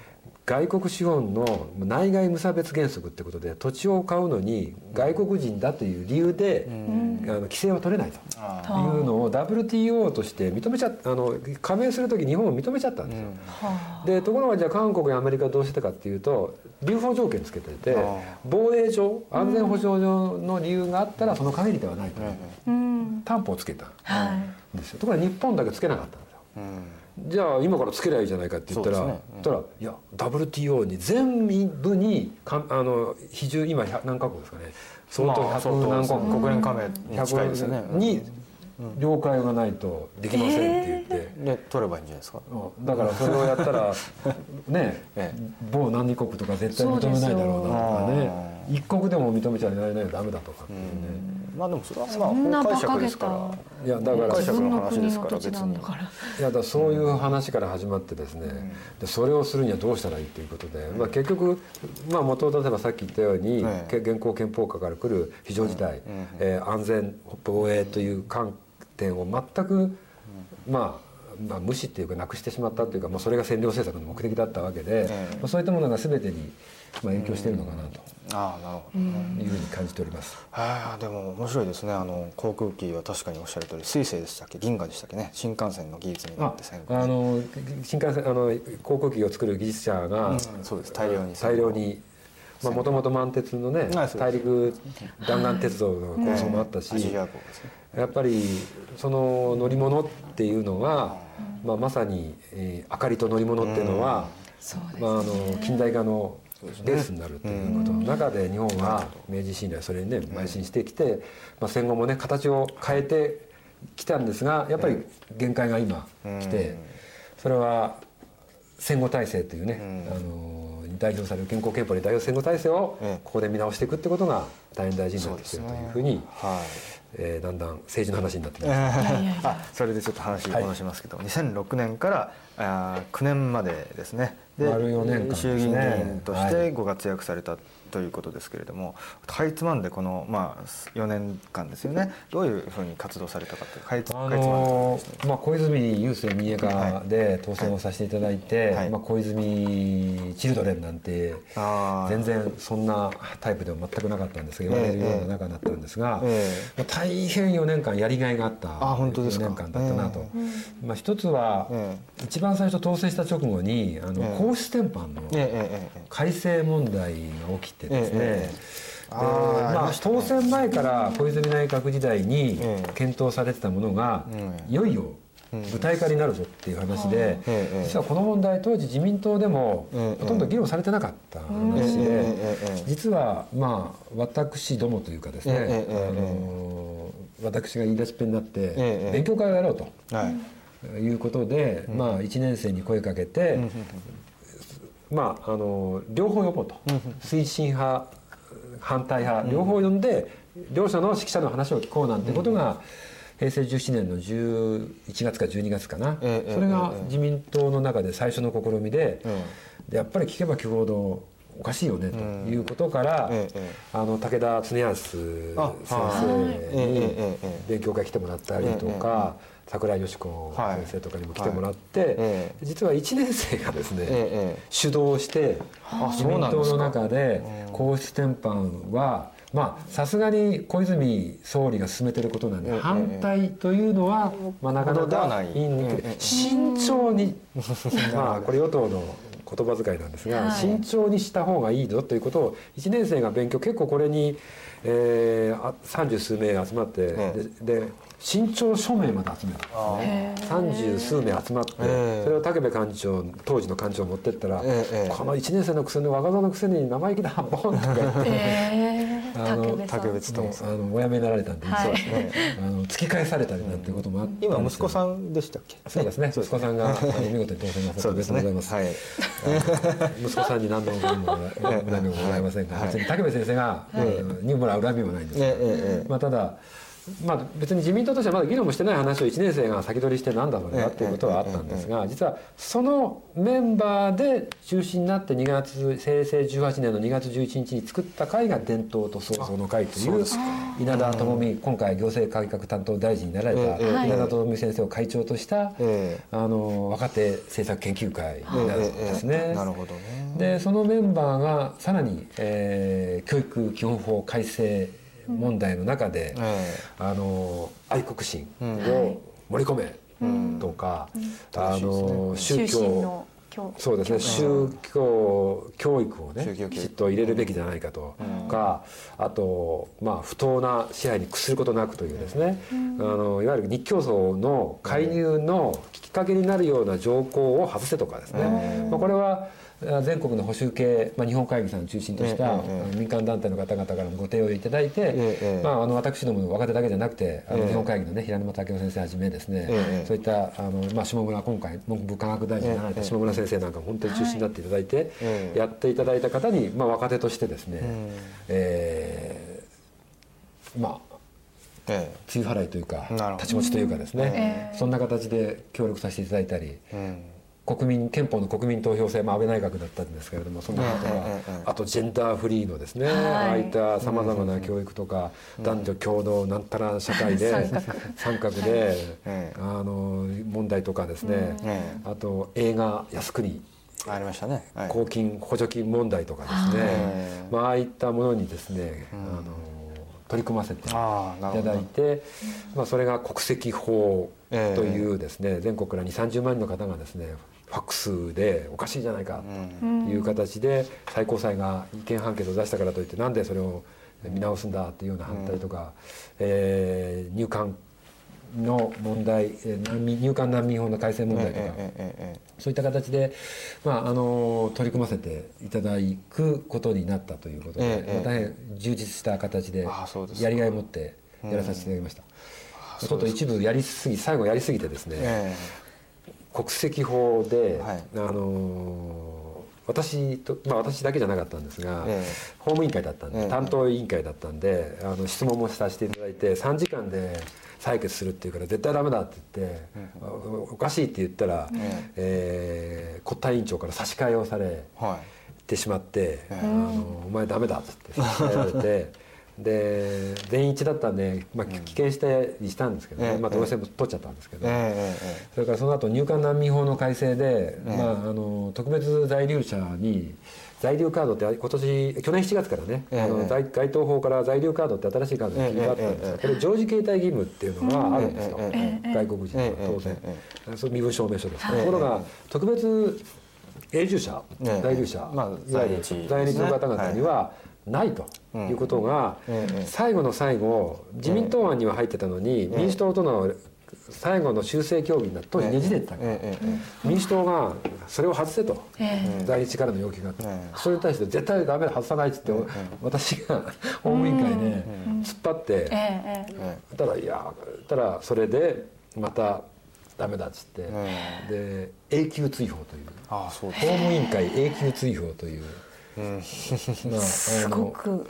外国資本の内外無差別原則ってことで土地を買うのに外国人だという理由で、あの規制は取れないというのを WTO として認めちゃあの加盟する時日本を認めちゃったんですよ。でところがじゃあ韓国やアメリカはどうしてたかっていうと留保条件つけてて防衛上安全保障上の理由があったらその限りではないと、うん。担保をつけたはいんですよ。ところが日本だけつけなかったんですよ。じゃあ今からつけりゃいいじゃないかって言ったら、ね。そしたらいや WTO に全部にかあの比重今100何カ国ですかね。相当まあ100何カ国国連加盟に近いですよね。100に了解がないとできませんって言って。で取ればいいんじゃないですか？うん。だからそれをやったら [LAUGHS] ねえ某何国とか絶対認めないだろうなとかね。よ。一国でも認めちゃいないとダメだとかっていうねまあでもそれはまあそんな法解釈ですから。たいやだから解釈自分のの話ですから別になんだから。いやだからそういう話から始まってですね、でそれをするにはどうしたらいいということで、まあ、結局、まあ、元を例えばさっき言ったように、現行憲法下から来る非常事態、えー安全防衛という観点を全く、まあまあ、無視っていうかなくしてしまったというか、まあ、それが占領政策の目的だったわけで、ええまあ、そういったものが全てに、まあ、影響しているのかなと。ああなるほどいうふうに感じております。はあでも面白いですね。あの航空機は確かにおっしゃる通り水星でしたっけ？銀河でしたっけ？ね新幹線の技術になあって戦後あの新幹線あの航空機を作る技術者が、うん。そうです。大量に。大量にもともと満鉄のね大陸弾丸鉄道の構想もあったし、やっぱりその乗り物っていうのは、まあ、まさに、えー明かりと乗り物っていうのは、まあ、あの近代化のベースになるということ。の中で日本は明治維新ではそれにね邁進してきて、まあ、戦後もね形を変えてきたんですがやっぱり限界が今来てそれは戦後体制というね、あの代表される健康憲法で代表戦後体制をええここで見直していくってことが大変大事になってきてるというふうに、はい。えーだんだん政治の話になってきま [LAUGHS] あそれでちょっと話戻しますけど、2006年からあー9年までですね。で丸四年間ね衆議院議員としはい。てご活躍されたということですけれども、かいつまんでこの、まあ、4年間ですよね。どういうふうに活動されたかというかいつあのまあ、小泉郵政民営化で当選をさせていただいて、はい。まあ、小泉チルドレンなんて全然そんなタイプでは全くなかったんですが言われるような中だったんですが、えまあ、大変4年間やりがいがあったあ本当ですか？4年間だったなと、まあ、一つは、え一番最初当選した直後にあの、ええ。皇室典範のええええええ。改正問題が起きてですね、ええ。えまあ、当選前から小泉内閣時代にええ。検討されてたものが、ええ。いよいよ具体化になるぞっていう話で、ええ実はこの問題当時自民党でもええほとんど議論されてなかった話で、実はまあ私どもというかですね、あの私が言い出しっぺになってええ勉強会をやろうと。はい。いうことで、まあ、1年生に声かけて、まあ、あの両方呼ぼうと、推進派反対派、両方呼んで両者の指揮者の話を聞こうなんてことが、平成17年の11月か12月かな、ええそれがええ。自民党の中で最初の試みで,、やっぱり聞けば聞くほどおかしいよねということから、あの武田恒康あ先はい。生に勉強会来てもらったりとか、桜井よし子先生とかにも来てもらって、実は1年生がですね、ええ主導してあ自民党の中で皇室典範はまあさすがに小泉総理が進めてることなんでええ反対というのは、まあ、なかなかない。言いにくい。ええ慎重に [LAUGHS] まあこれ与党の言葉遣いなんですが、はい。慎重にした方がいいぞということを1年生が勉強結構これに、えー、あ30数名集まって、えでで慎重署名まで集めた。あーへー三十数名集まって、ええ。それを武部幹事長当時の幹事長持ってったら、ええこの1年生のくせに若造のくせに生意気だボンとか言って [LAUGHS] ええ。あの武部さん。武部勤もうあのお辞めになられたんで、はあの突き返されたりなんていうこともあって。今息子さんでしたっけ？そうですね。息子さんが見事に当選なさっておめでとうございます。はい。息子さんに何の恨みも恨みもございませんが、はい別に武部先生が、うんにもらう恨みもないんですけど、ええええ。まあ、ただまあ、別に自民党としてはまだ議論もしてない話を1年生が先取りしてなんだろうなっていうことはあったんですが実はそのメンバーで中心になって2月平成18年の2月11日に作った会が伝統と創造の会という稲田朋美今回行政改革担当大臣になられたええ。稲田朋美先生を会長としたええ。あの若手政策研究会なんですね。なるほどね。でそのメンバーがさらに、えー教育基本法改正問題の中で、えあの愛国心うん。を盛り込めとか、あの宗教の教そうですね宗教教育をねきちっと入れるべきじゃないかとかあとまあ不当な支配に屈することなくというですねあのいわゆる日教組の介入のきっかけになるような条項を外せとかですね。まあこれはあ全国の保守系、まあ、日本会議さんを中心とした、民間団体の方々からもご提案をいただいて、ええまあ、あの私ども若手だけじゃなくてあのええ。日本会議のね平沼武雄先生はじめですね、ええそういったあの、まあ、下村今回文部科学大臣になられたええ下村先生なんかも本当に中心になっていただいて、ええやっていただいた方に、まあ、若手としてですね、えーまあえ梅雨払いというかなるほど。立ち持ちというかですね、ええ。そんな形で協力させていただいたり。国民憲法の国民投票制、まあ、安倍内閣だったんですけれどもそんなことが、ええええ。ええあとジェンダーフリーのですね、はい。ああいったさまざまな教育とか、男女共同なんたら社会で三角。で、ええ。あの問題とかですね、えあと映画靖国。ありましたね。はい。公金補助金問題とかですね、ええまあ、ああいったものにですね、あの取り組ませていああなるほど。ただいて、まあ、それが国籍法というですね、全国から2 3 0万人の方がですねファックスでおかしいじゃないかという形で最高裁が違憲判決を出したからといってなんでそれを見直すんだっていうような反対とか、えー入管の問題えー難民入管難民法の改正問題とか、そういった形で、まあ、あの取り組ませていただくことになったということで、ええまあ大変充実した形でやりがいを持ってやらさせていただきました、ちょっと一部やりすぎ最後やりすぎてですね、え国籍法で、はい。あの私と、まあ、私だけじゃなかったんですが、ええ。法務委員会だったんで、ええ。担当委員会だったんであの質問もさせていただいて3時間で採決するっていうから絶対ダメだって言って、おおかしいって言ったら、えー国対委員長から差し替えをされてしまって「ええ。あのお前ダメだ」っつって差し替えられて。[LAUGHS] で全員一致だったんで、まあ、棄権してにしたんですけどね、ええまあ、どうしても取っちゃったんですけど、それからその後入管難民法の改正で、ええ。まあ、あの特別在留者に在留カードって今年去年7月からね、ええあの在該当法から在留カードって新しいカードに切り替わったんですが、ええ。これ常時携帯義務っていうのがあるんですよ、外国人はええ当然、ええ。それ身分証明書です、はい。ところが特別永住者、ええ。在留者、まあ在日の方々にはないということが、ええ最後の最後自民党案には入ってたのに、民主党との最後の修正協議になって当時ねじれてたから、民主党がそれを外せと、え在日からの要求があって、ええそれに対して絶対ダメだ外さないっつって、私が法務委員会で突っ張って、たらいやたらそれでまたダメだっつって、えで永久追放という。法務委員会永久追放という、まあ、すあのごく。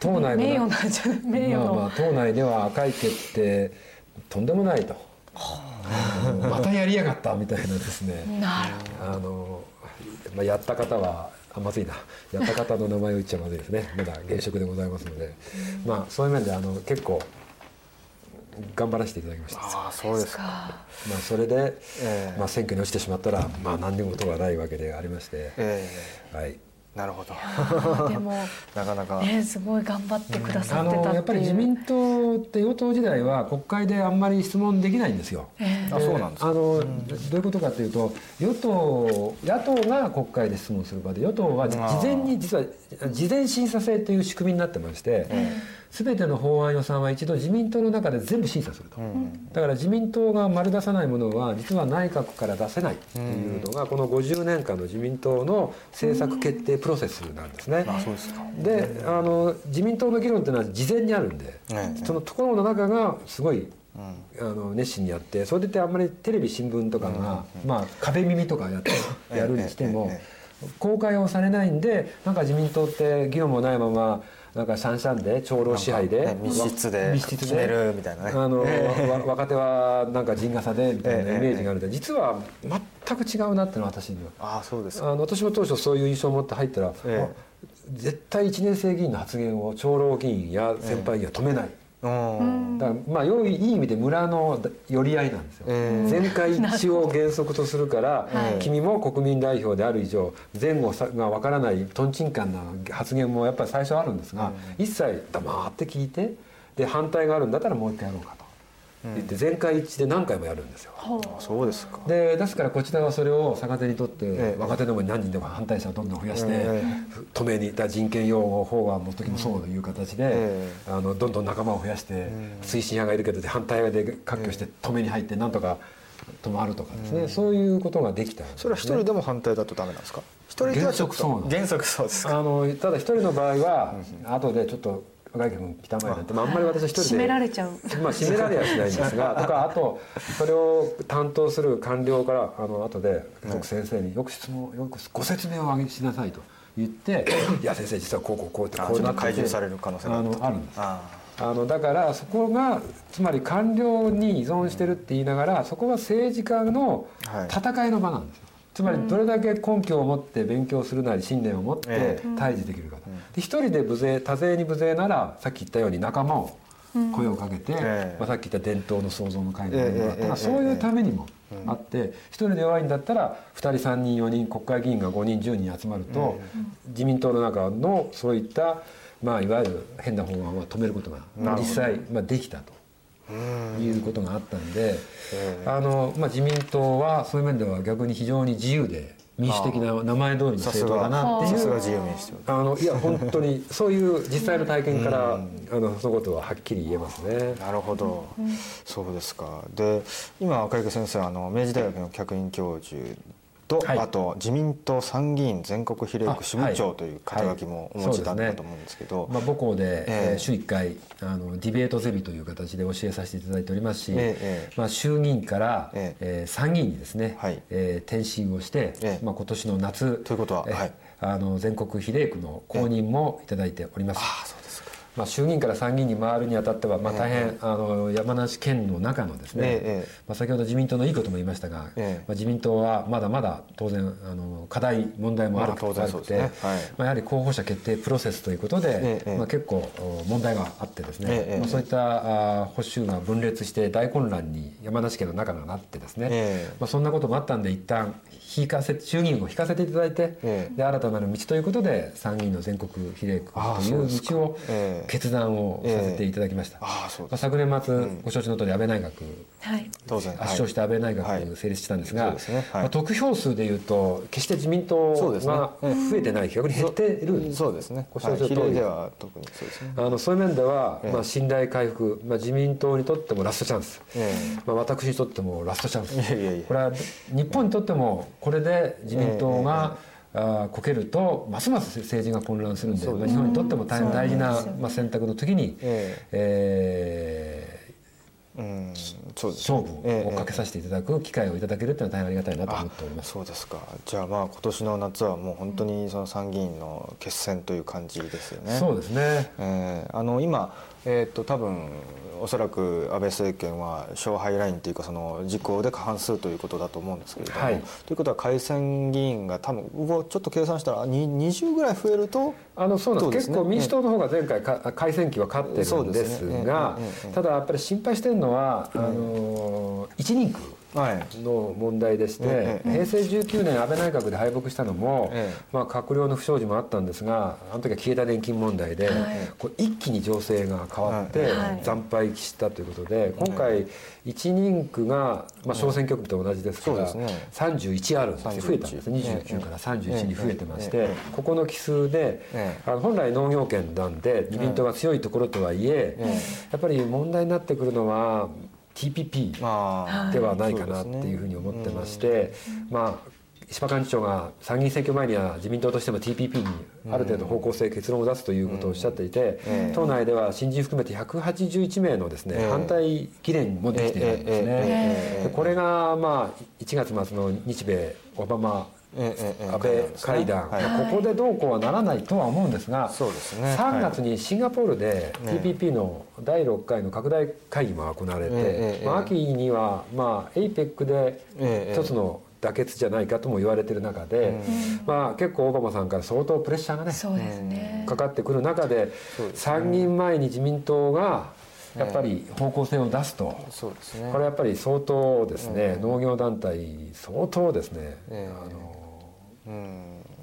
党内の名誉なんじゃ名誉の、まあまあ党内では赤い毛ってとんでもないと。またやりやがったみたいなですね。なるあの、まあ、やった方はあまずいな。やった方の名前を言っちゃまずいですね。まだ現職でございますので、まあそういう面であの結構頑張らせていただきました。ああそうですか。かまあ、それで、ええ。まあ、選挙に落ちてしまったら、まあ、何にもことがないわけでありまして、えはい、えなるほど。でも [LAUGHS] なかなか。ねすごい頑張ってくださあってたっていう。のやっぱり自民党って与党時代は国会であんまり質問できないんですよ。えあそうなんですか。あのどういうことかというと与党野党が国会で質問する場で与党は事前に実は事前審査制という仕組みになってまして、全ての法案予算は一度自民党の中で全部審査すると、だから自民党が丸出さないものは実は内閣から出せないっていうのがこの50年間の自民党の政策決定プロセスなんですね。あそうですか。であの自民党の議論っていうのは事前にあるんで、ええ。そのところの中がすごいうん。あの熱心にやってそれであんまりテレビ新聞とかが、まあ、壁耳とかやってええ。やるにしても、ええ。公開をされないんでなんか自民党って議論もないままなんかシャンシャンで長老支配で、ね密室で密室決めるみたいなね。あの、若手はなんか陣笠でみたいなええイメージがあるんで実は全く違うなってのは私には。ああそうですか。あの私も当初そういう印象を持って入ったら、絶対1年生議員の発言を長老議員や先輩議員は止めない、うんだからまあ良いいい意味で村の寄り合いなんですよ、ええ。全会一致を原則とするから、はい。君も国民代表である以上前後さがわからないとんちんかんな発言もやっぱり最初あるんですが、一切黙って聞いてで反対があるんだったらもう一回やろうかと言って全会一致で何回もやるんですよ。そうですか。でですからこちらはそれを逆手にとって、ええ。若手でも何人でも反対者をどんどん増やして、え止めにだ人権擁護法案の時もそういう形で、えあのどんどん仲間を増やして、推進派がいるけど反対派で割拠して止めに入ってなんとか止まるとかですね、そういうことができたんですね。それは一人でも反対だとダメなんですか？一人ではちょっと。原則そうなんです。原則そうですか。あのただ一人の場合は、後でちょっと若池君来たまえなんて、まあ、あんまり私は一人で締められちゃう。まあ締められはしないんですがとか [LAUGHS] あとそれを担当する官僚からあの後で僕先生によく質問よくご説明をあげしなさいと言って「[LAUGHS] いや先生実はこうこうこうってあこうなっててちょっと開示される可能性がああるんです。ああ。のだからそこがつまり官僚に依存してるって言いながらそこは政治家のはい。戦いの場なんですよ、つまりどれだけ根拠を持って勉強するなり信念を持ってえ。対峙できるかと、で一人で無勢多勢に無勢ならさっき言ったように仲間を声をかけて、ええ。まあ、さっき言った伝統の創造の会のメンバーとか、そういうためにもあって一人で弱いんだったら2人3人4人国会議員が5人10人集まると、自民党の中のそういった、まあ、いわゆる変な法案は止めることが実際、まあ、できたと。いうことがあったんで、あのまあ、自民党はそういう面では逆に非常に自由で民主的な名前通りの政党だなっていう。が。さすが自由民主党。あのいや本当にそういう実際の体験から、あのそのことははっきり言えますね。なるほど、そうですか。で今赤池先生はあの明治大学の客員教授と、はい。あと自民党参議院全国比例区支部長あという肩書きもお持ちだったと思うんですけど、まあ、母校で、ええ。えー週1回あのディベートゼミという形で教えさせていただいておりますし、ええええ。まあ、衆議院から、ええ。ー参議院にですね、はい。えー転身をして、ええ。まあ、今年の夏ということはあの全国比例区の公認もいただいております。ああそうまあ、衆議院から参議院に回るにあたっては、まあ、大変、あの山梨県の中のですね、ええええ。まあ、先ほど自民党のいいことも言いましたが、ええ。まあ、自民党はまだまだ当然あの課題問題もある,、まあ当然そうですね。あるくてはい。まあ、やはり候補者決定プロセスということで、ええまあ、結構お問題があってですね、ええまあ、そういったあ保守が分裂して大混乱に山梨県の中がなってですね、ええ。まあ、そんなこともあったんで一旦引かせ衆議院を引かせていただいて、ええ。で新たなる道ということで参議院の全国比例区ああといそう道をええ。決断をさせていただきました、ああそうまあ、昨年末、ご承知の通り安倍内閣はい。当然。圧勝して安倍内はい。閣成立したんですが、そうですね。はい。まあ、得票数でいうと決して自民党そうですね。が増えてない逆に減ってるそう。ですね。ご承知の通り。では特にそうですね。あのそういう面では、ええ。まあ、信頼回復、まあ、自民党にとってもラストチャンス、えまあ、私にとってもラストチャンス。これは日本にとってもこれで自民党が、あーこけるとますます政治が混乱するんでまあ、日本にとっても大変大事なまあ、選択の時に、え勝負をかけさせていただく機会をいただけるっていうのは大変ありがたいなと思っております。そうですか。じゃあまあ今年の夏はもう本当にその参議院の決戦という感じですよね。そうですね。えーあの今、えー、と多分おそらく安倍政権は勝敗ラインというかその自公で過半数ということだと思うんですけれども、はい。ということは改選議員が多分ちょっと計算したらに20ぐらい増えるとあのそうなんです。ね？結構民主党の方が前回か改選期は勝ってるんですそうですね。がええ。ええええただやっぱり心配してるのは、あの一人区。はいの問題でして、ええ平成19年安倍内閣で敗北したのも、ええ。まあ、閣僚の不祥事もあったんですがあの時は消えた年金問題で、はい。こう一気に情勢が変わって、はい。惨敗したということで今回一人区が、まあ、小選挙区と同じですから、そうね。31あるんですよ増えたんです31 29から31に増えてまして、ここの奇数で、ええ。あの本来農業圏なんで自民党が強いところとはい。え、え。やっぱり問題になってくるのは TPP まあではないかなっていうふうに思ってまして、まあ石破幹事長が参議院選挙前には自民党としても TPP にある程度方向性結論を出すということをおっしゃっていて、ええ。党内では新人含めて181名のですね、ええ。反対議連もできているんですね。これがまあ1月末の日米オバマ安倍会談、ここでどうこうはならないとは思うんですが、そうですね。3月にシンガポールでね。TPP の第6回の拡大会議も行われて、ええまあ、秋には、まあ、APEC でええ一つの妥結じゃないかとも言われてる中で、まあ、結構オバマさんから相当プレッシャーがねそうですね。かかってくる中で参議院前に自民党がやっぱり方向性を出すと。そうですね。これやっぱり相当ですね、農業団体相当ですね、ええ。あのうん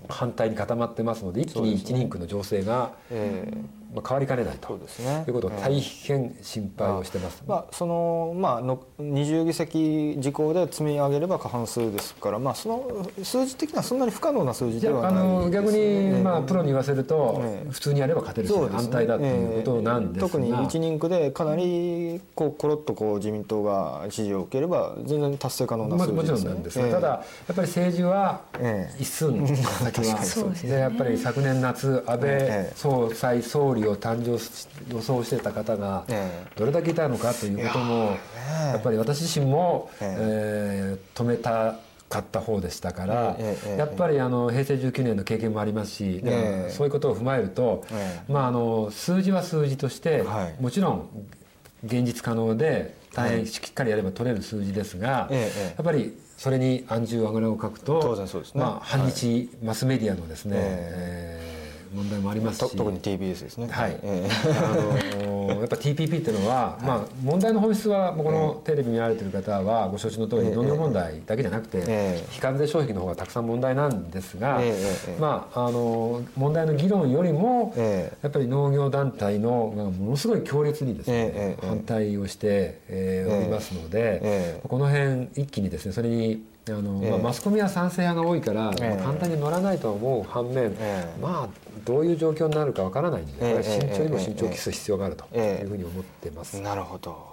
反対に固まってますので一気に一人区の情勢が、ええまあ、変わりかねないとそうですね。いうことを大変心配をしてます、まあ、そのまあの20議席事項で積み上げれば過半数ですから、まあ、その数字的にはそんなに不可能な数字ではないの逆に、まあ、あプロに言わせると、ええ普通にやれば勝てるし、反対だっていうことなんですが、特に一人区でかなりこうコロッとこう自民党が支持を受ければ全然達成可能な数字まあもちろんねなんですが、ええ。ただやっぱり政治はええ。一寸先は、そうですね。でやっぱり昨年夏安倍ええ。総裁総理を誕生し予想してた方がええ。どれだけいたのかということもいやっぱり私自身も、ええ。ー止めたかった方でしたから、やっぱりあの平成19年の経験もありますし、そういうことを踏まえると、えまあ、あの数字は数字として、はい。もちろん現実可能で大変しっかりやれば取れる数字ですが、やっぱりそれに暗示あぐらをかくとまあ、反日マスメディアのですね、問題もありますし。と特に TBS ですね。はい、えあのやっぱ TPP っていうのは、まあ、問題の本質はこのテレビ見られてる方はご承知の通りええ。農業問題だけじゃなくて、ええ。非課税障壁の方がたくさん問題なんですが、ええ。ええ。まあ、あの問題の議論よりも、ええ。やっぱり農業団体のがものすごい強烈にですね、反対をして、おりますので、ええ。この辺一気にですねそれにあの、ええ。まあ、マスコミは賛成派が多いから、ええ。まあ簡単に乗らないとは思う反面、ええ。まあどういう状況になるかわからないんで、ええ。これは慎重にもええ。慎重を期す必要があるとええ。いうふうに思ってます。なるほど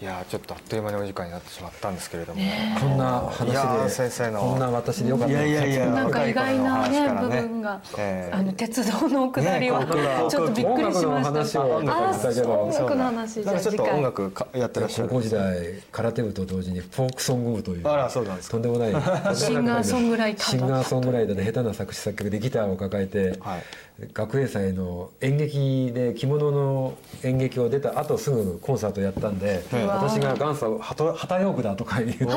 いやーちょっとあっという間にお時間になってしまったんですけれども、こんな話で先生のこんな私でよかった。いやいやいやなんか意外なね。部分が、ええ。あの鉄道の下りは、ねちょっとびっくりしました。音楽の話をあだけど。音楽の話じなんかちょっと音楽かやってらっしゃる。高校時代空手部と同時にフォークソング部というあらそうなんですか。とんでもないシンガーソングライターシンガーソングライターで下手な作詞作曲でギターを抱えて、はい。学園祭の演劇で着物の演劇を出た後すぐコンサートやったんで、うわ私が元祖旗旗ヨークだとか言ってあ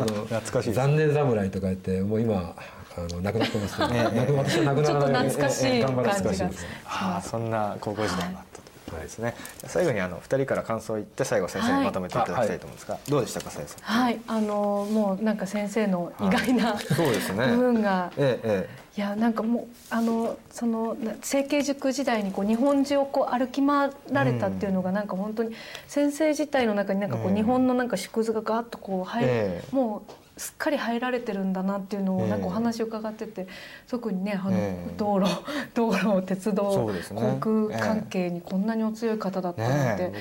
の懐かしい残念侍とか言ってもう今あの亡くなってますけど、ね [LAUGHS] 亡く私は亡くちょっとならない懐かしい頑張らせて感じがほしいです。ねああそんな高校時代もあったとことですね、じゃあ最後にあの二人から感想を言って最後先生にまとめていただきたいと思うんですが、どうでしたかさやさんはい、あのもうなんか先生の意外な、そうですね。部分が。えええいやなんかもうあのそのな成形塾時代にこう日本中をこう歩き回られたっていうのがなんか本当に先生自体の中になんかこうん。う日本のなんか縮図がガーッとこう入る、ええ。もうすっかり入られてるんだなっていうのをええ。なんかお話を伺ってて特にねあのええ。道路 [LAUGHS] 道路鉄そ道、航空関係にこんなにお強い方だったなんて、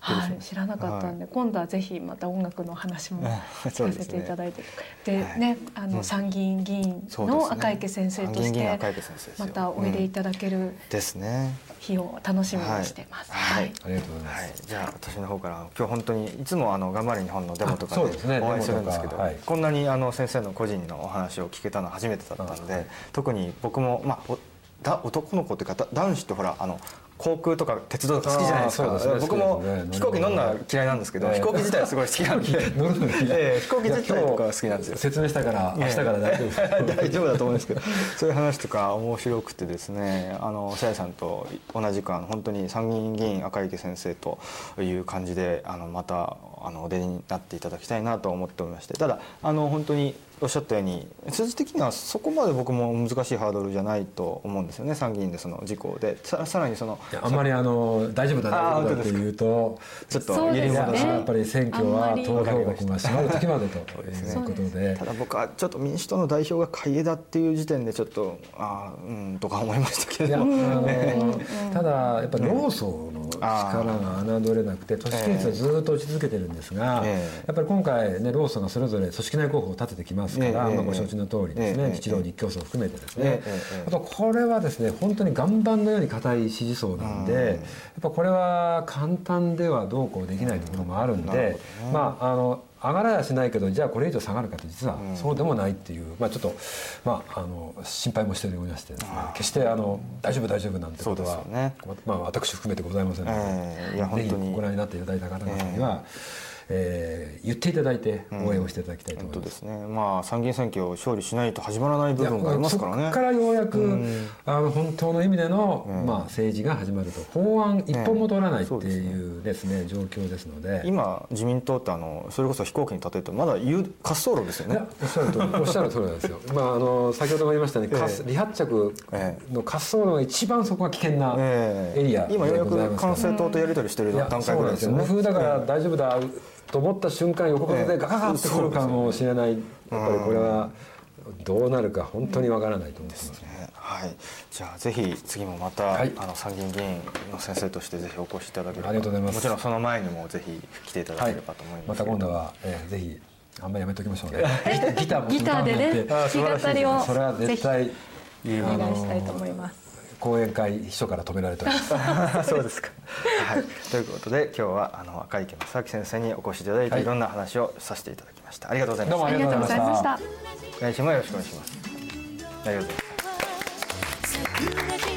はい、知らなかったんで、今度はぜひまた音楽の話もええ。聞かせていただいて、ねではい。ねあの、うん。参議院議員の赤池先生としてまたおいでいただけるですね日を楽しみにしてます。はい。はい。ありがとうございます、はい、じゃあ私の方から今日本当にいつもあの頑張れ日本のデモとかでお会いするんですけど、こんなにあの先生の個人のお話を聞けたのは初めてだったので、特に僕もまあおだ男の子っていうかだ男子ってほらあの航空とか鉄道とか好きじゃないですか。ね。僕も飛行機乗るのは嫌いなんですけど、ええ飛行機自体はすごい好きなんで。[LAUGHS] 乗るの嫌い。ええ飛行機自体とかは好きなんですよ。説明したから明日から大丈夫です [LAUGHS] 大丈夫だと思うんですけど。そういう話とか面白くてですねあのさやさんと同じくあの本当に参議院議員赤池先生という感じであのまたあのお出になっていただきたいなと思っておりまして。ただあの本当におっしゃったように数字的にはそこまで僕も難しいハードルじゃないと思うんですよね参議院でその事項で。ささらにそのあんまりあの大丈夫だ大丈夫だって言うとちょっと揺り戻しやっぱり選挙は投票箱が閉まる時までということで。ただ僕はちょっと民主党の代表が海江だっていう時点でちょっとああうんとか思いましたけいやあどのただやっぱ労組の力が侮れなくて都市規律はずっと落ち続けてるんですがええ。やっぱり今回ね労組がそれぞれ組織内候補を立ててきますからええまあご承知の通りですええね日露日競争を含めてですね。あとこれはですね本当に岩盤のように硬い支持層なんでやっぱこれは簡単ではどうこうできないところもあるんでまああの上がらやしないけどじゃあこれ以上下がるかと実はそうでもないっていう、まあ、ちょっと、まあ、あの心配もしておりましてですね決してあの大丈夫大丈夫なんてことは、ね。まあ、私含めてございませんので、ええいや本当に。ぜひご覧になっていただいた方々には、えー言っていただいて応援をしていただきたいと思います。本当ですね。まあ参議院選挙を勝利しないと始まらない部分がありますからね。そこからようやく、あの本当の意味での、まあ、政治が始まると。法案一本も通らないってそうですねいうですね。状況ですので。今自民党ってあのそれこそ飛行機に例えるとまだ有滑走路ですよね。おっしゃる通りおっしゃる通りなんですよ。[LAUGHS] まああの先ほども言いましたね、滑ええ。離発着の滑走路が一番そこが危険なええ。エリアで今ようやく管制塔とやり取りしてる段階ぐらいですよね。そうなんですよ。無風だから大丈夫だと思った瞬間横風でガガガってくるかもしれない、やっぱりこれはどうなるか本当にわからないと思ってます。ね。はい、じゃあぜひ次もまた、はい。あの参議院議員の先生としてぜひお越しいただければ。ありがとうございます。もちろんその前にもぜひ来ていただはいければと思います、また今度は、えーぜひあんまりやめときましょうね。ギターもギターでね。弾き語りをそれは絶対ぜひお願いしたいと思います。講演会秘書から止められております。[LAUGHS] そうですか。はい。ということで今日はあの赤池正明先生にお越しいただいて、はいい、ろんな話をさせていただきました。ありがとうございまどうもした。ありがとうございました。来週もよろしくお願いします。ありがとうございます。桜地ありがとう